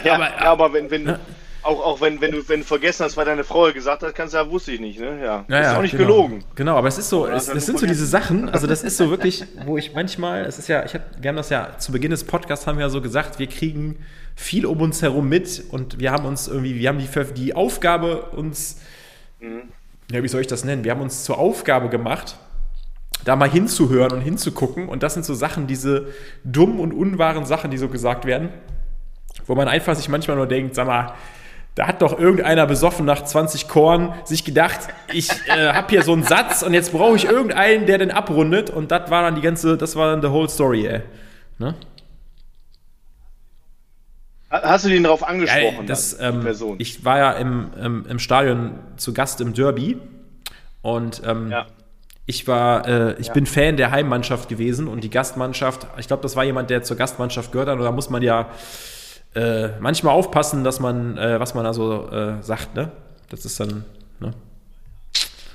B: ja, aber, aber wenn, wenn,
A: ne?
B: Auch, auch wenn, wenn, du, wenn du vergessen hast, was deine Frau gesagt hat, kannst du ja, wusste ich nicht, ne? Ja.
A: Ja,
B: ist
A: ja,
B: auch nicht
A: genau.
B: gelogen.
A: Genau, aber es ist so, es,
B: das
A: sind so diese Sachen, also das ist so [laughs] wirklich, wo ich manchmal, es ist ja, ich hab, wir haben das ja zu Beginn des Podcasts haben wir ja so gesagt, wir kriegen viel um uns herum mit und wir haben uns irgendwie, wir haben die, die Aufgabe uns, ja, wie soll ich das nennen? Wir haben uns zur Aufgabe gemacht, da mal hinzuhören und hinzugucken und das sind so Sachen, diese dummen und unwahren Sachen, die so gesagt werden, wo man einfach sich manchmal nur denkt, sag mal, da hat doch irgendeiner besoffen nach 20 Korn sich gedacht, ich äh, habe hier so einen Satz und jetzt brauche ich irgendeinen, der den abrundet und das war dann die ganze, das war dann the whole story, ey. Ne?
B: Ha- Hast du den darauf
A: Ja,
B: angesprochen,
A: das,
B: dann, die
A: ähm,
B: Person?
A: ich war ja im, im, im Stadion zu Gast im Derby und ähm,
B: ja.
A: ich war, äh, ich
B: Ja.
A: bin Fan der Heimmannschaft gewesen und die Gastmannschaft, ich glaube, das war jemand, der zur Gastmannschaft gehört hat und da muss man ja äh, manchmal aufpassen, dass man, äh, was man da so äh, sagt, ne? Das ist dann, ne?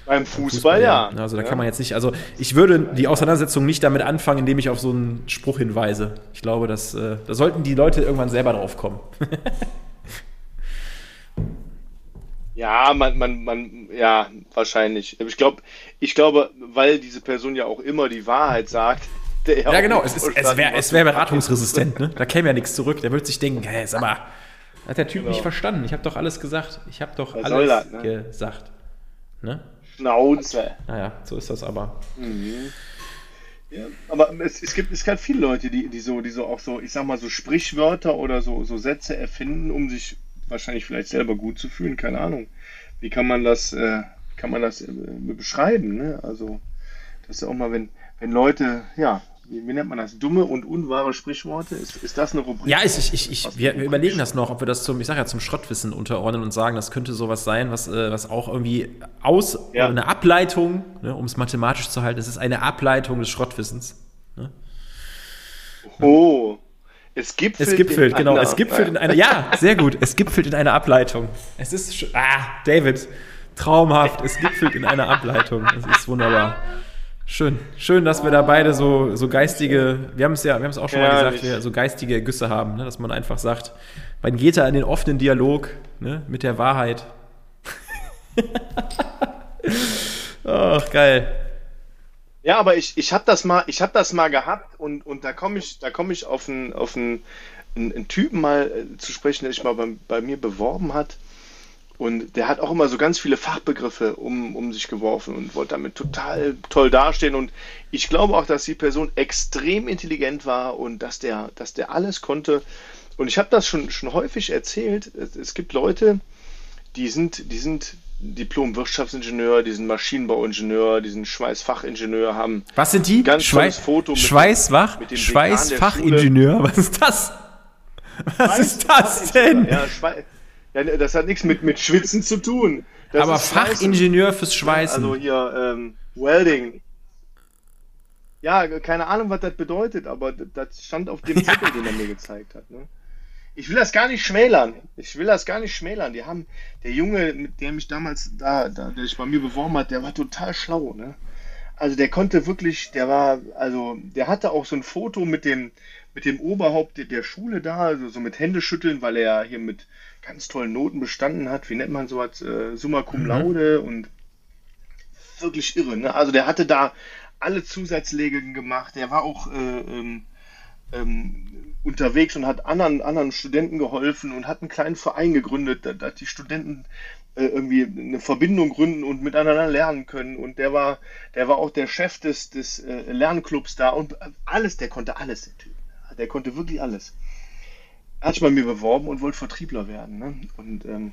B: Beim Fußball, ja.
A: Also da
B: ja.
A: kann man jetzt nicht, also ich würde die Auseinandersetzung nicht damit anfangen, indem ich auf so einen Spruch hinweise. Ich glaube, dass, äh, da sollten die Leute irgendwann selber drauf kommen. [laughs]
B: Ja, man, man, man, ja, wahrscheinlich. Ich glaube, ich glaube, weil diese Person ja auch immer die Wahrheit sagt. Der
A: Ja, genau, es, ist, es wäre wär beratungsresistent, ne? Da käme ja nichts zurück. Der würde sich denken, hey, sag mal, hat der Typ
B: Genau.
A: nicht verstanden? Ich habe doch alles gesagt. Ich habe doch
B: Was
A: alles
B: das, ne?
A: gesagt. Ne?
B: Schnauze.
A: Naja, so ist das aber.
B: Ja, aber es, es gibt es gibt viele Leute, die, die so, die so auch so, ich sag mal, so Sprichwörter oder so, so Sätze erfinden, um sich wahrscheinlich vielleicht selber gut zu fühlen. Keine Ahnung. Wie kann man das, äh, kann man das äh, beschreiben? Ne? Also, das ist ja auch mal, wenn, wenn Leute, ja, wie, nennt man das? Dumme und unwahre Sprichworte? Ist, ist das eine Rubrik?
A: Ja, ich, ich, ich, wir, wir überlegen das noch, ob wir das zum, ich sag ja, zum Schrottwissen unterordnen und sagen, das könnte sowas sein, was, äh, was auch irgendwie aus,
B: Ja.
A: eine Ableitung, ne, um es mathematisch zu halten, es ist eine Ableitung des Schrottwissens.
B: Oh. Es gipfelt,
A: Es gipfelt,
B: in
A: genau.
B: einer-
A: Es gipfelt in einer. Ja, sehr gut. Es gipfelt in einer Ableitung. Es ist. Ah, David. Traumhaft. Es gipfelt in einer Ableitung. Es ist wunderbar. Schön. Schön, dass wir da beide so, so geistige. Wir haben es ja, wir haben es auch schon mal
B: Herrlich.
A: gesagt, wir so geistige Güsse haben, ne? dass man einfach sagt, man geht da in den offenen Dialog ne? mit der Wahrheit. [laughs] Ach, geil.
B: Ja, aber ich, ich habe das mal, ich habe das mal gehabt und, und da komme ich, da komme ich auf einen, auf einen, einen, einen Typen mal äh, zu sprechen, der sich mal bei, bei mir beworben hat. Und der hat auch immer so ganz viele Fachbegriffe um, um sich geworfen und wollte damit total toll dastehen. Und ich glaube auch, dass die Person extrem intelligent war und dass der, dass der alles konnte. Und ich habe das schon, schon häufig erzählt. Es, es gibt Leute, die sind, die sind Diplom-Wirtschaftsingenieur, die sind Maschinenbauingenieur, die sind Schweißfachingenieur, haben
A: Was sind die?
B: Ganz tolles Foto mit-
A: Schweißwach?
B: mit
A: Schweißfachingenieur? Was ist das? Was ist das denn?
B: Ja, Schwei ja, das hat nichts mit, mit Schwitzen zu tun. Das
A: Aber. Fachingenieur fürs Schweißen.
B: Also hier, ähm, Welding. Ja, keine Ahnung, was das bedeutet, aber das stand auf dem [laughs] Zettel, den er mir gezeigt hat. Ne? Ich will das gar nicht schmälern. Ich will das gar nicht schmälern. Die haben, der Junge, mit dem mich damals da, da der sich bei mir beworben hat, der war total schlau, ne? Also der konnte wirklich, der war, also der hatte auch so ein Foto mit dem, mit dem Oberhaupt der- der Schule da, also so mit Händeschütteln, weil er ja hier mit ganz tollen Noten bestanden hat. Wie nennt man sowas? Äh, Summa cum laude und wirklich irre. Ne? Also der hatte da alle Zusatzlegeln gemacht. Der war auch äh, ähm, ähm, unterwegs und hat anderen, anderen Studenten geholfen und hat einen kleinen Verein gegründet, dass, dass die Studenten äh, irgendwie eine Verbindung gründen und miteinander lernen können. Und der war, der war auch der Chef des, des äh, Lernclubs da und alles, der konnte alles, der Typ. Der konnte wirklich alles. Hat sich bei mir beworben und wollte Vertriebler werden. Ne? Und ähm,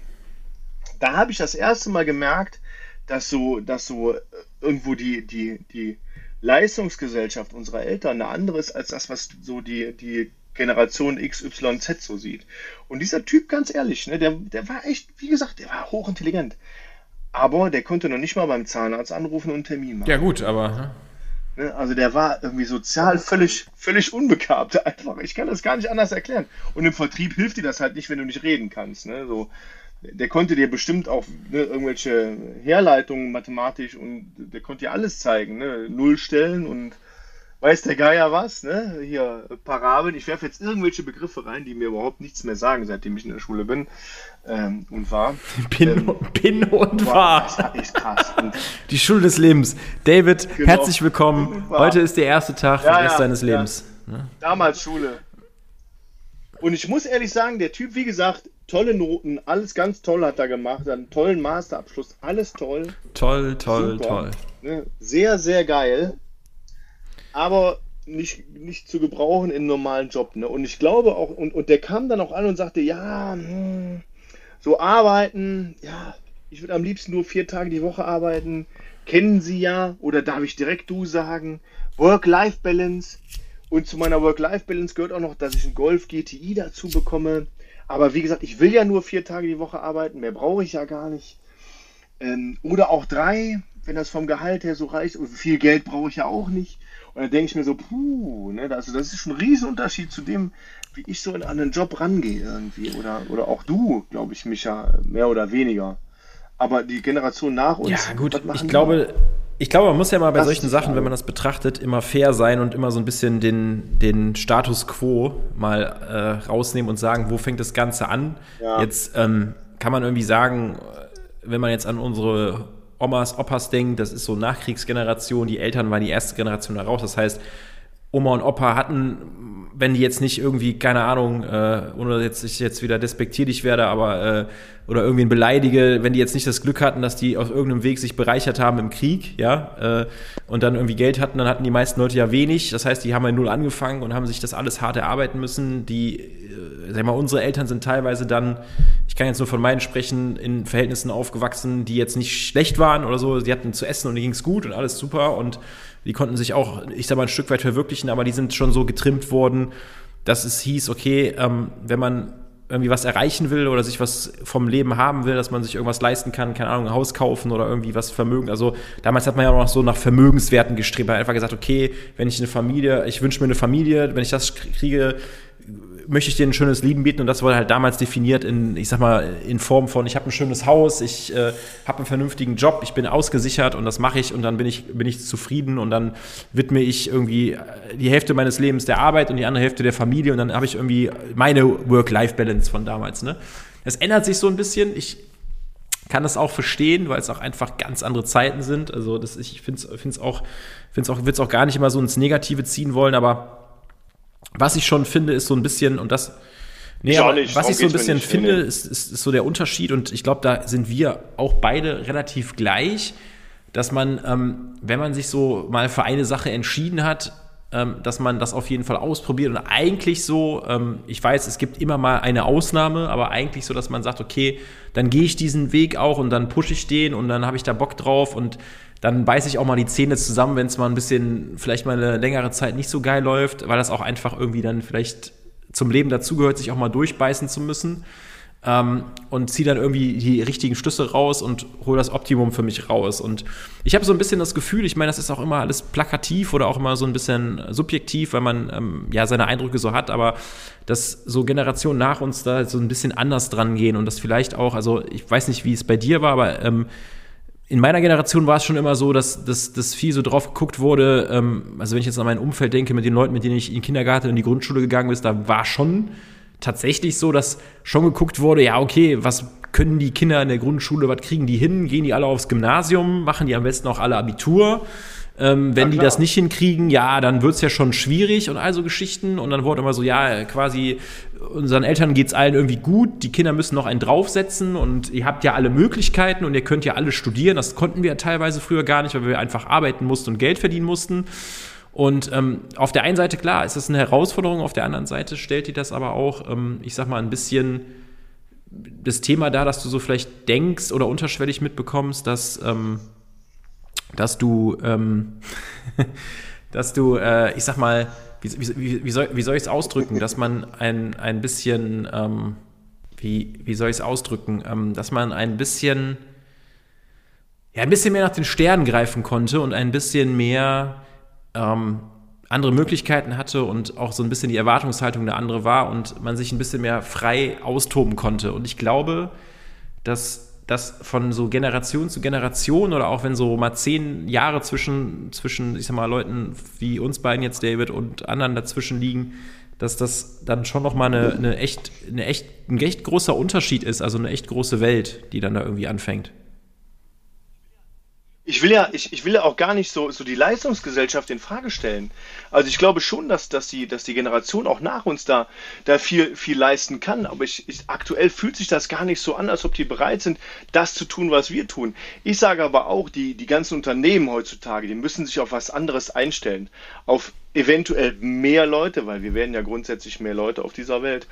B: da habe ich das erste Mal gemerkt, dass so, dass so äh, irgendwo die, die, die Leistungsgesellschaft unserer Eltern eine andere ist als das, was so die, die Generation XYZ so sieht. Und dieser Typ, ganz ehrlich, ne, der, der war echt, wie gesagt, der war hochintelligent. Aber der konnte noch nicht mal beim Zahnarzt anrufen und einen Termin machen.
A: Ja, gut, aber. Ne?
B: Also der war irgendwie sozial völlig, völlig unbegabt einfach. Ich kann das gar nicht anders erklären. Und im Vertrieb hilft dir das halt nicht, wenn du nicht reden kannst. Ne? So, der konnte dir bestimmt auch ne, irgendwelche Herleitungen mathematisch und der konnte dir alles zeigen. Ne? Nullstellen und weiß der Geier was, ne? Hier, Parabeln. Ich werfe jetzt irgendwelche Begriffe rein, die mir überhaupt nichts mehr sagen, seitdem ich in der Schule bin ähm, und war. [laughs]
A: Bin, ähm, bin und war. Das war echt krass. Und [laughs] die Schule des Lebens. David, genau. herzlich willkommen. Heute ist der erste Tag ja, Rest ja, deines Lebens.
B: Ja. Ne? Damals Schule. Und ich muss ehrlich sagen, der Typ, wie gesagt, tolle Noten, alles ganz toll hat er gemacht, einen tollen Masterabschluss, alles toll.
A: Toll, toll, Super. toll.
B: Ne? Sehr, sehr geil. Aber nicht, nicht zu gebrauchen in einem normalen Job. Ne? Und ich glaube auch, und, und der kam dann auch an und sagte, ja, hm, so arbeiten, ja, ich würde am liebsten nur vier Tage die Woche arbeiten. Kennen Sie ja, oder darf ich direkt du sagen, Work-Life-Balance. Und zu meiner Work-Life-Balance gehört auch noch, dass ich einen Golf GTI dazu bekomme. Aber wie gesagt, ich will ja nur vier Tage die Woche arbeiten, mehr brauche ich ja gar nicht. Ähm, oder auch drei, wenn das vom Gehalt her so reicht. Und viel Geld brauche ich ja auch nicht. Und dann denke ich mir so, puh, ne, also das ist schon ein Riesenunterschied zu dem, wie ich so in einen Job rangehe irgendwie. Oder, oder auch du, glaube ich, Micha, mehr oder weniger. Aber die Generation nach uns.
A: Ja, gut, ich glaube, ich glaube, man muss ja mal bei das solchen Sachen, wenn man das betrachtet, immer fair sein und immer so ein bisschen den, den Status quo mal äh, rausnehmen und sagen, wo fängt das Ganze an? Ja. Jetzt ähm, kann man irgendwie sagen, wenn man jetzt an unsere Omas, Opas denkt, das ist so Nachkriegsgeneration, die Eltern waren die erste Generation da raus. Das heißt, Oma und Opa hatten wenn die jetzt nicht irgendwie, keine Ahnung, äh, ohne dass ich jetzt wieder despektierlich werde, aber äh, oder irgendwen beleidige, wenn die jetzt nicht das Glück hatten, dass die auf irgendeinem Weg sich bereichert haben im Krieg, ja, äh, und dann irgendwie Geld hatten, dann hatten die meisten Leute ja wenig. Das heißt, die haben ja null angefangen und haben sich das alles hart erarbeiten müssen. Die, äh, sag mal, unsere Eltern sind teilweise dann, ich kann jetzt nur von meinen sprechen, in Verhältnissen aufgewachsen, die jetzt nicht schlecht waren oder so. Sie hatten zu essen und ihnen ging's gut und alles super und die konnten sich auch, ich sag mal, ein Stück weit verwirklichen, aber die sind schon so getrimmt worden, dass es hieß, okay, ähm, wenn man irgendwie was erreichen will oder sich was vom Leben haben will, dass man sich irgendwas leisten kann, keine Ahnung, ein Haus kaufen oder irgendwie was Vermögen. Also damals hat man ja auch noch so nach Vermögenswerten gestrebt. Man hat einfach gesagt, okay, wenn ich eine Familie, ich wünsche mir eine Familie, wenn ich das kriege, möchte ich dir ein schönes Leben bieten und das wurde halt damals definiert in, ich sag mal, in Form von, ich habe ein schönes Haus, ich äh, habe einen vernünftigen Job, ich bin ausgesichert und das mache ich und dann bin ich, bin ich zufrieden und dann widme ich irgendwie äh, die Hälfte meines Lebens der Arbeit und die andere Hälfte der Familie und dann habe ich irgendwie meine Work-Life-Balance von damals. Ne? Das ändert sich so ein bisschen. Ich kann das auch verstehen, weil es auch einfach ganz andere Zeiten sind. Also das, ich finde es auch, find's auch, würde es auch gar nicht immer so ins Negative ziehen wollen, aber was ich schon finde, ist so ein bisschen, und das, nee, aber nicht, was ich so ein bisschen finde, ist, ist, ist, so der Unterschied, und ich glaube, da sind wir auch beide relativ gleich, dass man, ähm, wenn man sich so mal für eine Sache entschieden hat, ähm, dass man das auf jeden Fall ausprobiert. Und eigentlich so, ähm, ich weiß, es gibt immer mal eine Ausnahme, aber eigentlich so, dass man sagt, okay, dann gehe ich diesen Weg auch und dann pushe ich den und dann habe ich da Bock drauf und dann beiße ich auch mal die Zähne zusammen, wenn es mal ein bisschen, vielleicht mal eine längere Zeit nicht so geil läuft, weil das auch einfach irgendwie dann vielleicht zum Leben dazugehört, sich auch mal durchbeißen zu müssen. Ähm, und ziehe dann irgendwie die richtigen Schlüsse raus und hole das Optimum für mich raus. Und ich habe so ein bisschen das Gefühl, ich meine, das ist auch immer alles plakativ oder auch immer so ein bisschen subjektiv, weil man ähm, ja seine Eindrücke so hat, aber dass so Generationen nach uns da so ein bisschen anders dran gehen und das vielleicht auch, also ich weiß nicht, wie es bei dir war, aber ähm, in meiner Generation war es schon immer so, dass, dass, dass viel so drauf geguckt wurde. Ähm, also wenn ich jetzt an mein Umfeld denke, mit den Leuten, mit denen ich in den Kindergarten und in die Grundschule gegangen bin, da war schon tatsächlich so, dass schon geguckt wurde, ja, okay, was können die Kinder in der Grundschule, was kriegen die hin? Gehen die alle aufs Gymnasium? Machen die am besten auch alle Abitur? Ähm, wenn ja, die das nicht hinkriegen, ja, dann wird's ja schon schwierig und all so Geschichten. Und dann wurde immer so, ja, quasi unseren Eltern geht's allen irgendwie gut, die Kinder müssen noch einen draufsetzen und ihr habt ja alle Möglichkeiten und ihr könnt ja alle studieren. Das konnten wir ja teilweise früher gar nicht, weil wir einfach arbeiten mussten und Geld verdienen mussten. Und ähm, auf der einen Seite, klar, ist das eine Herausforderung, auf der anderen Seite stellt die das aber auch, ähm, ich sag mal, ein bisschen das Thema da, dass du so vielleicht denkst oder unterschwellig mitbekommst, dass ähm, dass du, ähm, [laughs] dass du, äh, ich sag mal, wie, wie, wie soll, wie soll ich es ausdrücken, dass man ein, ein bisschen, ähm, wie, wie soll ich es ausdrücken, ähm, dass man ein bisschen, ja, ein bisschen mehr nach den Sternen greifen konnte und ein bisschen mehr ähm, andere Möglichkeiten hatte und auch so ein bisschen die Erwartungshaltung der andere war und man sich ein bisschen mehr frei austoben konnte. Und ich glaube, dass dass von so Generation zu Generation oder auch wenn so mal zehn Jahre zwischen, zwischen, ich sag mal, Leuten wie uns beiden jetzt, David, und anderen dazwischen liegen, dass das dann schon nochmal eine, eine echt, eine echt, ein echt großer Unterschied ist, also eine echt große Welt, die dann da irgendwie anfängt.
B: Ich will ja, ich, ich will ja auch gar nicht so, so die Leistungsgesellschaft in Frage stellen. Also ich glaube schon, dass, dass, die, dass die Generation auch nach uns da, da viel, viel leisten kann. Aber ich, ich, aktuell fühlt sich das gar nicht so an, als ob die bereit sind, das zu tun, was wir tun. Ich sage aber auch, die, die ganzen Unternehmen heutzutage, die müssen sich auf was anderes einstellen. Auf eventuell mehr Leute, weil wir werden ja grundsätzlich mehr Leute auf dieser Welt,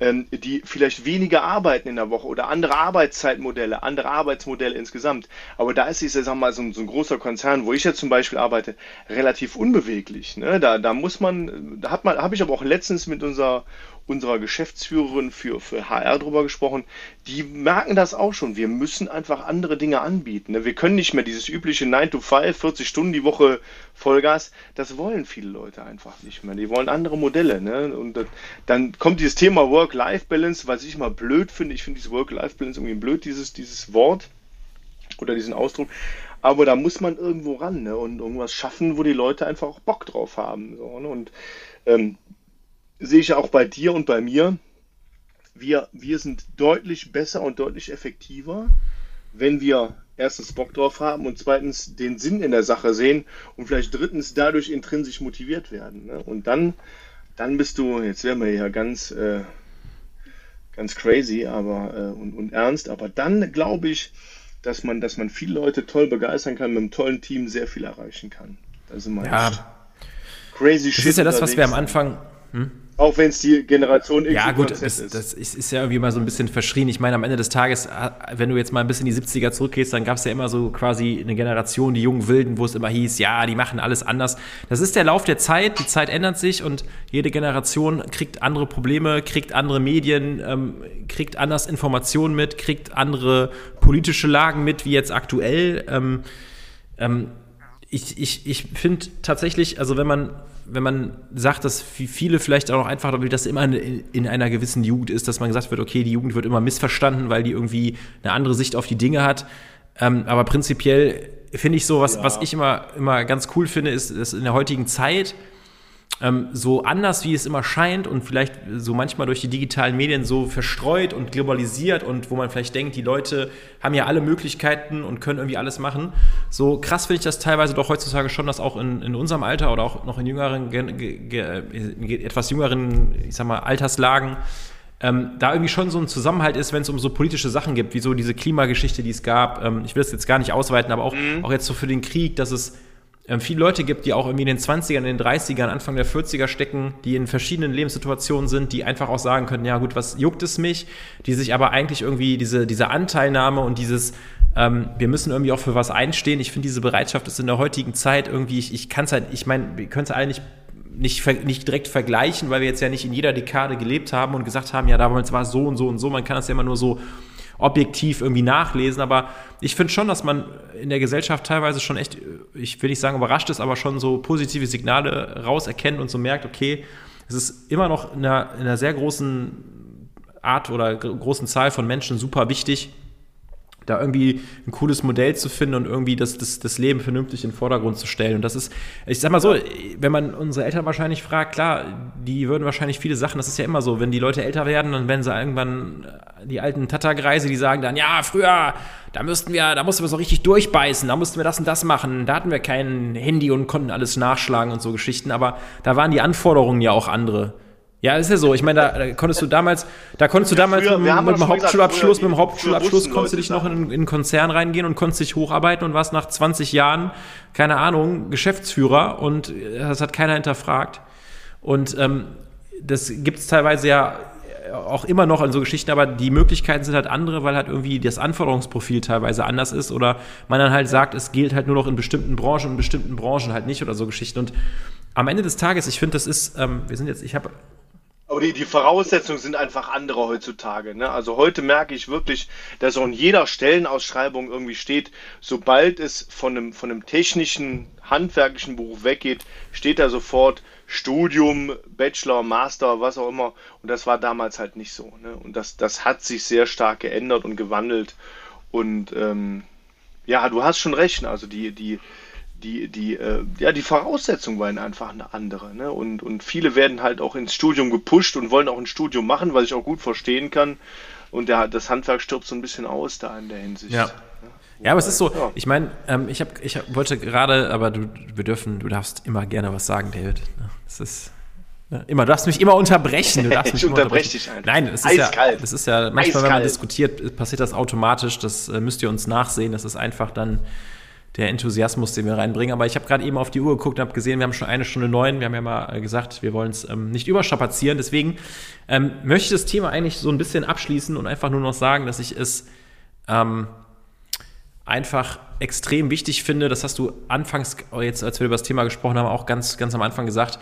B: ähm, die vielleicht weniger arbeiten in der Woche oder andere Arbeitszeitmodelle, andere Arbeitsmodelle insgesamt. Aber da ist, ich sag mal, so ein, so ein großer Konzern, wo ich jetzt zum Beispiel arbeite, relativ unbeweglich. Ne? Da, da muss man, da hat man, habe ich aber auch letztens mit unserer unserer Geschäftsführerin für, für HR drüber gesprochen, die merken das auch schon. Wir müssen einfach andere Dinge anbieten. Ne? Wir können nicht mehr dieses übliche 9 to 5, 40 Stunden die Woche Vollgas. Das wollen viele Leute einfach nicht mehr. Die wollen andere Modelle. Ne? Und dann kommt dieses Thema Work-Life-Balance, was ich immer blöd finde. Ich finde dieses Work-Life-Balance irgendwie blöd, dieses, dieses Wort oder diesen Ausdruck. Aber da muss man irgendwo ran ne? und irgendwas schaffen, wo die Leute einfach auch Bock drauf haben. So, ne? Und ähm, sehe ich ja auch bei dir und bei mir. Wir, wir sind deutlich besser und deutlich effektiver, wenn wir erstens Bock drauf haben und zweitens den Sinn in der Sache sehen und vielleicht drittens dadurch intrinsisch motiviert werden. Ne? Und dann, dann bist du, jetzt wären wir ja ganz, äh, ganz crazy aber, äh, und, und ernst, aber dann glaube ich, dass man, dass man viele Leute toll begeistern kann, mit einem tollen Team sehr viel erreichen kann.
A: Das ist, ja. crazy das shit. Das ist ja das, was wir am Anfang. Hm?
B: Auch wenn es die Generation
A: X Ja, gut, das, ist. das ist ja irgendwie mal so ein bisschen verschrien. Ich meine, am Ende des Tages, äh, wenn du jetzt mal ein bisschen in die 70er zurückgehst, dann gab es ja immer so quasi eine Generation, die jungen Wilden, wo es immer hieß, ja, die machen alles anders. Das ist der Lauf der Zeit, die Zeit ändert sich und jede Generation kriegt andere Probleme, kriegt andere Medien, ähm, kriegt anders Informationen mit, kriegt andere politische Lagen mit, wie jetzt aktuell. Ähm, ähm, ich ich, ich finde tatsächlich, also wenn man wenn man sagt, dass viele vielleicht auch noch einfach, weil das immer in, in, einer gewissen Jugend ist, dass man gesagt wird, okay, die Jugend wird immer missverstanden, weil die irgendwie eine andere Sicht auf die Dinge hat. Ähm, aber prinzipiell finde ich so, was, ja. was ich immer, immer ganz cool finde, ist, dass in der heutigen Zeit ähm, so anders, wie es immer scheint und vielleicht so manchmal durch die digitalen Medien so verstreut und globalisiert und wo man vielleicht denkt, die Leute haben ja alle Möglichkeiten und können irgendwie alles machen. So krass finde ich das teilweise doch heutzutage schon, dass auch in, in unserem Alter oder auch noch in jüngeren, etwas jüngeren, ich sag mal, Alterslagen, ähm, da irgendwie schon so ein Zusammenhalt ist, wenn es um so politische Sachen gibt, wie so diese Klimageschichte, die es gab. Ähm, ich will es jetzt gar nicht ausweiten, aber auch, mhm. auch jetzt so für den Krieg, dass es ähm, viele Leute gibt, die auch irgendwie in den 20ern, in den 30ern, Anfang der 40er stecken, die in verschiedenen Lebenssituationen sind, die einfach auch sagen können, ja gut, was juckt es mich? Die sich aber eigentlich irgendwie diese, diese Anteilnahme und dieses, ähm, wir müssen irgendwie auch für was einstehen. Ich finde, diese Bereitschaft ist in der heutigen Zeit irgendwie, ich, ich kann es halt, ich meine, wir können es alle nicht nicht, nicht direkt vergleichen, weil wir jetzt ja nicht in jeder Dekade gelebt haben und gesagt haben, ja, damals war es so und so und so. Man kann das ja immer nur so objektiv irgendwie nachlesen, aber ich finde schon, dass man in der Gesellschaft teilweise schon echt, ich will nicht sagen überrascht ist, aber schon so positive Signale rauserkennt und so merkt, okay, es ist immer noch in einer, in einer sehr großen Art oder großen Zahl von Menschen super wichtig, da irgendwie ein cooles Modell zu finden und irgendwie das, das, das Leben vernünftig in den Vordergrund zu stellen. Und das ist, ich sag mal so, wenn man unsere Eltern wahrscheinlich fragt, klar, die würden wahrscheinlich viele Sachen, das ist ja immer so, wenn die Leute älter werden, dann werden sie irgendwann die alten Tattergreise, die sagen dann, ja, früher, da müssten wir, da mussten wir so richtig durchbeißen, da mussten wir das und das machen, da hatten wir kein Handy und konnten alles nachschlagen und so Geschichten, aber da waren die Anforderungen ja auch andere. Ja, ist ja so. Ich meine, da, da konntest du damals, da konntest du damals früher, mit, mit dem Hauptschulabschluss, mit dem Hauptschulabschluss konntest du dich noch in, in einen Konzern reingehen und konntest dich hocharbeiten und warst nach 20 Jahren, keine Ahnung, Geschäftsführer und das hat keiner hinterfragt. Und ähm, das gibt es teilweise ja auch immer noch an so Geschichten, aber die Möglichkeiten sind halt andere, weil halt irgendwie das Anforderungsprofil teilweise anders ist oder man dann halt sagt, es gilt halt nur noch in bestimmten Branchen und in bestimmten Branchen halt nicht oder so Geschichten. Und am Ende des Tages, ich finde, das ist, ähm, wir sind jetzt, ich habe
B: aber die, die Voraussetzungen sind einfach andere heutzutage. Ne? Also heute merke ich wirklich, dass auch in jeder Stellenausschreibung irgendwie steht, sobald es von einem, von einem technischen, handwerklichen Beruf weggeht, steht da sofort Studium, Bachelor, Master, was auch immer. Und das war damals halt nicht so. Ne? Und das, das hat sich sehr stark geändert und gewandelt. Und ähm, ja, du hast schon recht. Also die, die, die, die, äh, ja, die Voraussetzungen waren einfach eine andere. Ne? Und, und viele werden halt auch ins Studium gepusht und wollen auch ein Studium machen, was ich auch gut verstehen kann. Und der, das Handwerk stirbt so ein bisschen aus da in der Hinsicht.
A: Ja. Ja, aber es ist so, ja. ich meine, ähm, ich, hab, ich wollte gerade, aber du, wir dürfen, du darfst immer gerne was sagen, David. Das ist ne, immer, du darfst mich immer unterbrechen. Du darfst [laughs]
B: ich unterbreche dich einfach.
A: Nein, es ist, ja, das ist ja, manchmal, Eiskalt. wenn man diskutiert, passiert das automatisch. Das äh, müsst ihr uns nachsehen. Das ist einfach dann der Enthusiasmus, den wir reinbringen. Aber ich habe gerade eben auf die Uhr geguckt und habe gesehen, wir haben schon eine Stunde neun. Wir haben ja mal äh, gesagt, wir wollen es ähm, nicht überstrapazieren. Deswegen ähm, möchte ich das Thema eigentlich so ein bisschen abschließen und einfach nur noch sagen, dass ich es ähm, einfach extrem wichtig finde, das hast du anfangs, jetzt als wir über das Thema gesprochen haben, auch ganz, ganz am Anfang gesagt,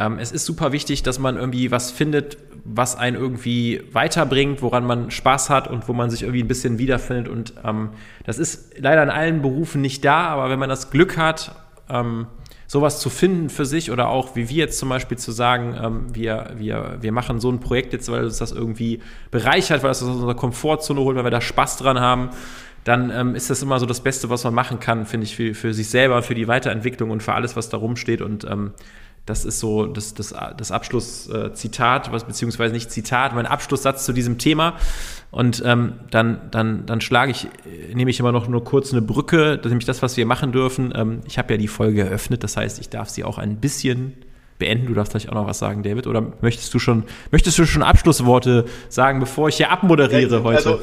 A: ähm, es ist super wichtig, dass man irgendwie was findet, was einen irgendwie weiterbringt, woran man Spaß hat und wo man sich irgendwie ein bisschen wiederfindet. Und ähm, das ist leider in allen Berufen nicht da, aber wenn man das Glück hat, ähm, sowas zu finden für sich oder auch wie wir jetzt zum Beispiel zu sagen, ähm, wir, wir, wir machen so ein Projekt jetzt, weil uns das irgendwie bereichert, weil es uns aus unserer Komfortzone holt, weil wir da Spaß dran haben, dann ähm, ist das immer so das Beste, was man machen kann, finde ich, für, für sich selber, für die Weiterentwicklung und für alles, was da rumsteht. Und ähm, das ist so das, das, das Abschlusszitat, was beziehungsweise nicht Zitat, mein Abschlusssatz zu diesem Thema. Und ähm, dann, dann, dann schlage ich, nehme ich immer noch nur kurz eine Brücke, nämlich das, was wir machen dürfen. Ähm, ich habe ja die Folge eröffnet, das heißt, ich darf sie auch ein bisschen beenden. Du darfst gleich auch noch was sagen, David. Oder möchtest du schon, möchtest du schon Abschlussworte sagen, bevor ich hier abmoderiere ja, heute?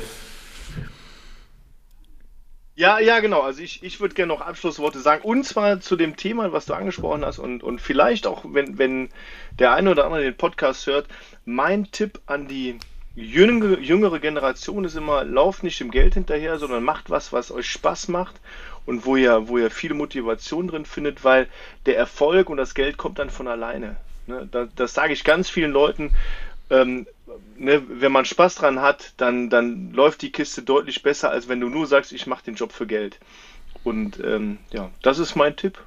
B: Ja, ja, genau. Also ich, ich würde gerne noch Abschlussworte sagen. Und zwar zu dem Thema, was du angesprochen hast und, und vielleicht auch, wenn, wenn der eine oder andere den Podcast hört, mein Tipp an die jüngere, jüngere Generation ist immer, lauft nicht dem Geld hinterher, sondern macht was, was euch Spaß macht und wo ihr, wo ihr viel Motivation drin findet, weil der Erfolg und das Geld kommt dann von alleine. Ne? Das, das sage ich ganz vielen Leuten. Ähm, ne, wenn man Spaß dran hat, dann, dann läuft die Kiste deutlich besser, als wenn du nur sagst, ich mache den Job für Geld. Und ähm, ja, das ist mein Tipp.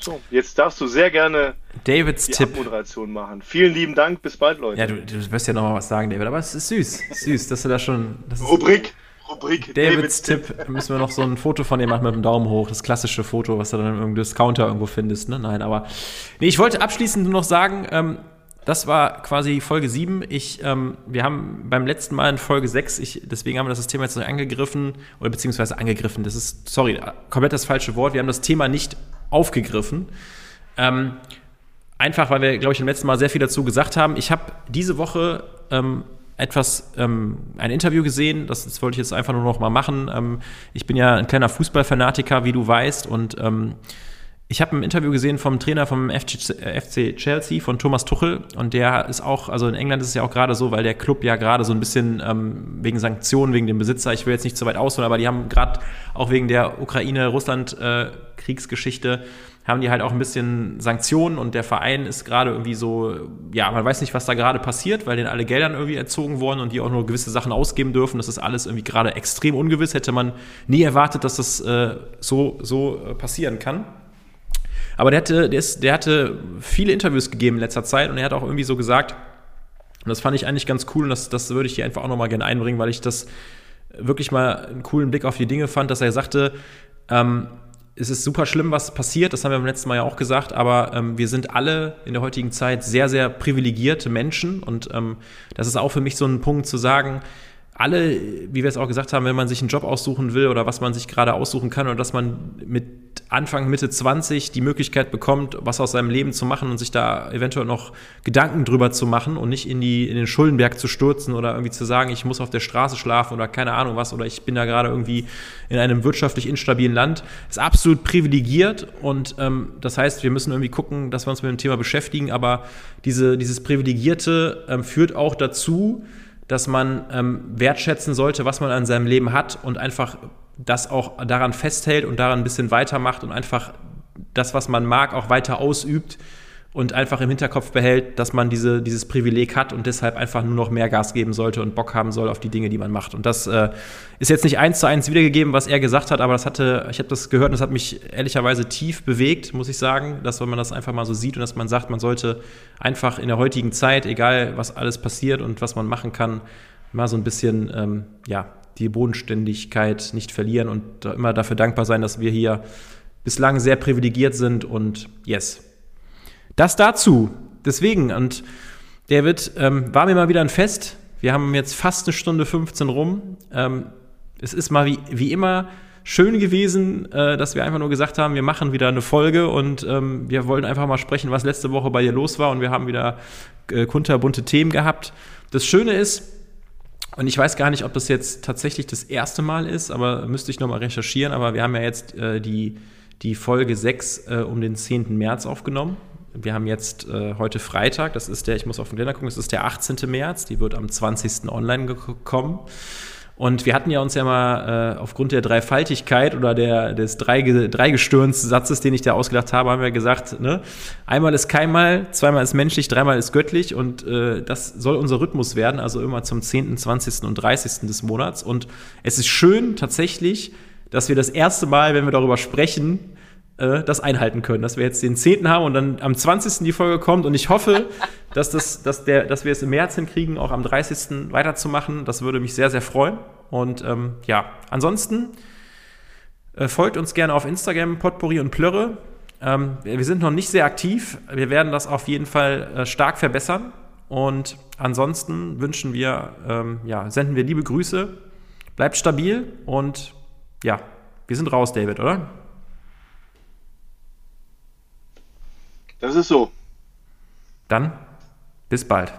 B: So, jetzt darfst du sehr gerne
A: Davids die Tipp.
B: Moderation machen. Vielen lieben Dank, bis bald, Leute.
A: Ja, du, du wirst ja noch mal was sagen, David, aber es ist süß. Süß, dass du da schon.
B: Rubrik. Rubrik.
A: Davids, Davids Tipp. Tipp. Müssen wir noch so ein Foto von dir machen mit dem Daumen hoch. Das klassische Foto, was du dann im Discounter irgendwo findest. Ne? Nein, aber. Nee, ich wollte abschließend nur noch sagen, ähm, das war quasi Folge 7. Ich, ähm, wir haben beim letzten Mal in Folge 6, ich, deswegen haben wir das Thema jetzt nicht angegriffen, oder beziehungsweise angegriffen, das ist, sorry, komplett das falsche Wort. Wir haben das Thema nicht aufgegriffen. Ähm, einfach, weil wir, glaube ich, im letzten Mal sehr viel dazu gesagt haben. Ich habe diese Woche ähm, etwas, ähm, ein Interview gesehen, das, das, wollte ich jetzt einfach nur noch mal machen. Ähm, ich bin ja ein kleiner Fußballfanatiker, wie du weißt, und ähm, ich habe ein Interview gesehen vom Trainer vom FC Chelsea, von Thomas Tuchel. Und der ist auch, also in England ist es ja auch gerade so, weil der Club ja gerade so ein bisschen ähm, wegen Sanktionen, wegen dem Besitzer, ich will jetzt nicht zu weit ausholen, aber die haben gerade auch wegen der Ukraine-Russland-Kriegsgeschichte, äh, haben die halt auch ein bisschen Sanktionen und der Verein ist gerade irgendwie so, ja, man weiß nicht, was da gerade passiert, weil denen alle Geldern irgendwie erzogen wurden und die auch nur gewisse Sachen ausgeben dürfen. Das ist alles irgendwie gerade extrem ungewiss. Hätte man nie erwartet, dass das äh, so, so äh, passieren kann. Aber der hatte, der, ist, der hatte viele Interviews gegeben in letzter Zeit und er hat auch irgendwie so gesagt, und das fand ich eigentlich ganz cool und das, das würde ich hier einfach auch nochmal gerne einbringen, weil ich das wirklich mal einen coolen Blick auf die Dinge fand, dass er sagte, ähm, es ist super schlimm, was passiert, das haben wir beim letzten Mal ja auch gesagt, aber ähm, wir sind alle in der heutigen Zeit sehr, sehr privilegierte Menschen und ähm, das ist auch für mich so ein Punkt zu sagen, alle, wie wir es auch gesagt haben, wenn man sich einen Job aussuchen will oder was man sich gerade aussuchen kann oder dass man mit Anfang, Mitte 20 die Möglichkeit bekommt, was aus seinem Leben zu machen und sich da eventuell noch Gedanken drüber zu machen und nicht in, die, in den Schuldenberg zu stürzen oder irgendwie zu sagen, ich muss auf der Straße schlafen oder keine Ahnung was oder ich bin da gerade irgendwie in einem wirtschaftlich instabilen Land, ist absolut privilegiert und ähm, das heißt, wir müssen irgendwie gucken, dass wir uns mit dem Thema beschäftigen, aber diese, dieses Privilegierte ähm, führt auch dazu, dass man ähm, wertschätzen sollte, was man an seinem Leben hat und einfach das auch daran festhält und daran ein bisschen weitermacht und einfach das, was man mag, auch weiter ausübt und einfach im Hinterkopf behält, dass man diese, dieses Privileg hat und deshalb einfach nur noch mehr Gas geben sollte und Bock haben soll auf die Dinge, die man macht. Und das äh, ist jetzt nicht eins zu eins wiedergegeben, was er gesagt hat, aber das hatte, ich habe das gehört und das hat mich ehrlicherweise tief bewegt, muss ich sagen, dass wenn man das einfach mal so sieht und dass man sagt, man sollte einfach in der heutigen Zeit, egal was alles passiert und was man machen kann, mal so ein bisschen, ähm, ja, die Bodenständigkeit nicht verlieren und immer dafür dankbar sein, dass wir hier bislang sehr privilegiert sind und yes. Das dazu. Deswegen, und David, ähm, war mir mal wieder ein Fest. Wir haben jetzt fast eine Stunde 15 rum. Ähm, es ist mal wie, wie immer schön gewesen, äh, dass wir einfach nur gesagt haben, wir machen wieder eine Folge und ähm, wir wollen einfach mal sprechen, was letzte Woche bei dir los war und wir haben wieder äh, kunterbunte Themen gehabt. Das Schöne ist, und ich weiß gar nicht, ob das jetzt tatsächlich das erste Mal ist, aber müsste ich nochmal recherchieren, aber wir haben ja jetzt äh, die, die Folge 6 äh, um den 10. März aufgenommen. Wir haben jetzt äh, heute Freitag, das ist der, ich muss auf den Kalender gucken, das ist der 18. März, die wird am 20. online gekommen. Und wir hatten ja uns ja mal äh, aufgrund der Dreifaltigkeit oder der, des Dreigestirns-Satzes, den ich da ausgedacht habe, haben wir gesagt, ne, einmal ist keinmal, zweimal ist menschlich, dreimal ist göttlich und äh, das soll unser Rhythmus werden, also immer zum 10., 20. und 30. des Monats. Und es ist schön tatsächlich, dass wir das erste Mal, wenn wir darüber sprechen, äh, das einhalten können. Dass wir jetzt den 10. haben und dann am 20. die Folge kommt. Und ich hoffe, [laughs] dass, das, dass, der, dass wir es im März hinkriegen, auch am 30. weiterzumachen. Das würde mich sehr, sehr freuen. Und ähm, ja, ansonsten äh, folgt uns gerne auf Instagram, Potpourri und Plörre. Ähm, wir sind noch nicht sehr aktiv. Wir werden das auf jeden Fall äh, stark verbessern. Und ansonsten wünschen wir, ähm, ja, senden wir liebe Grüße. Bleibt stabil und ja, wir sind raus, David, oder?
B: Das ist so.
A: Dann bis bald.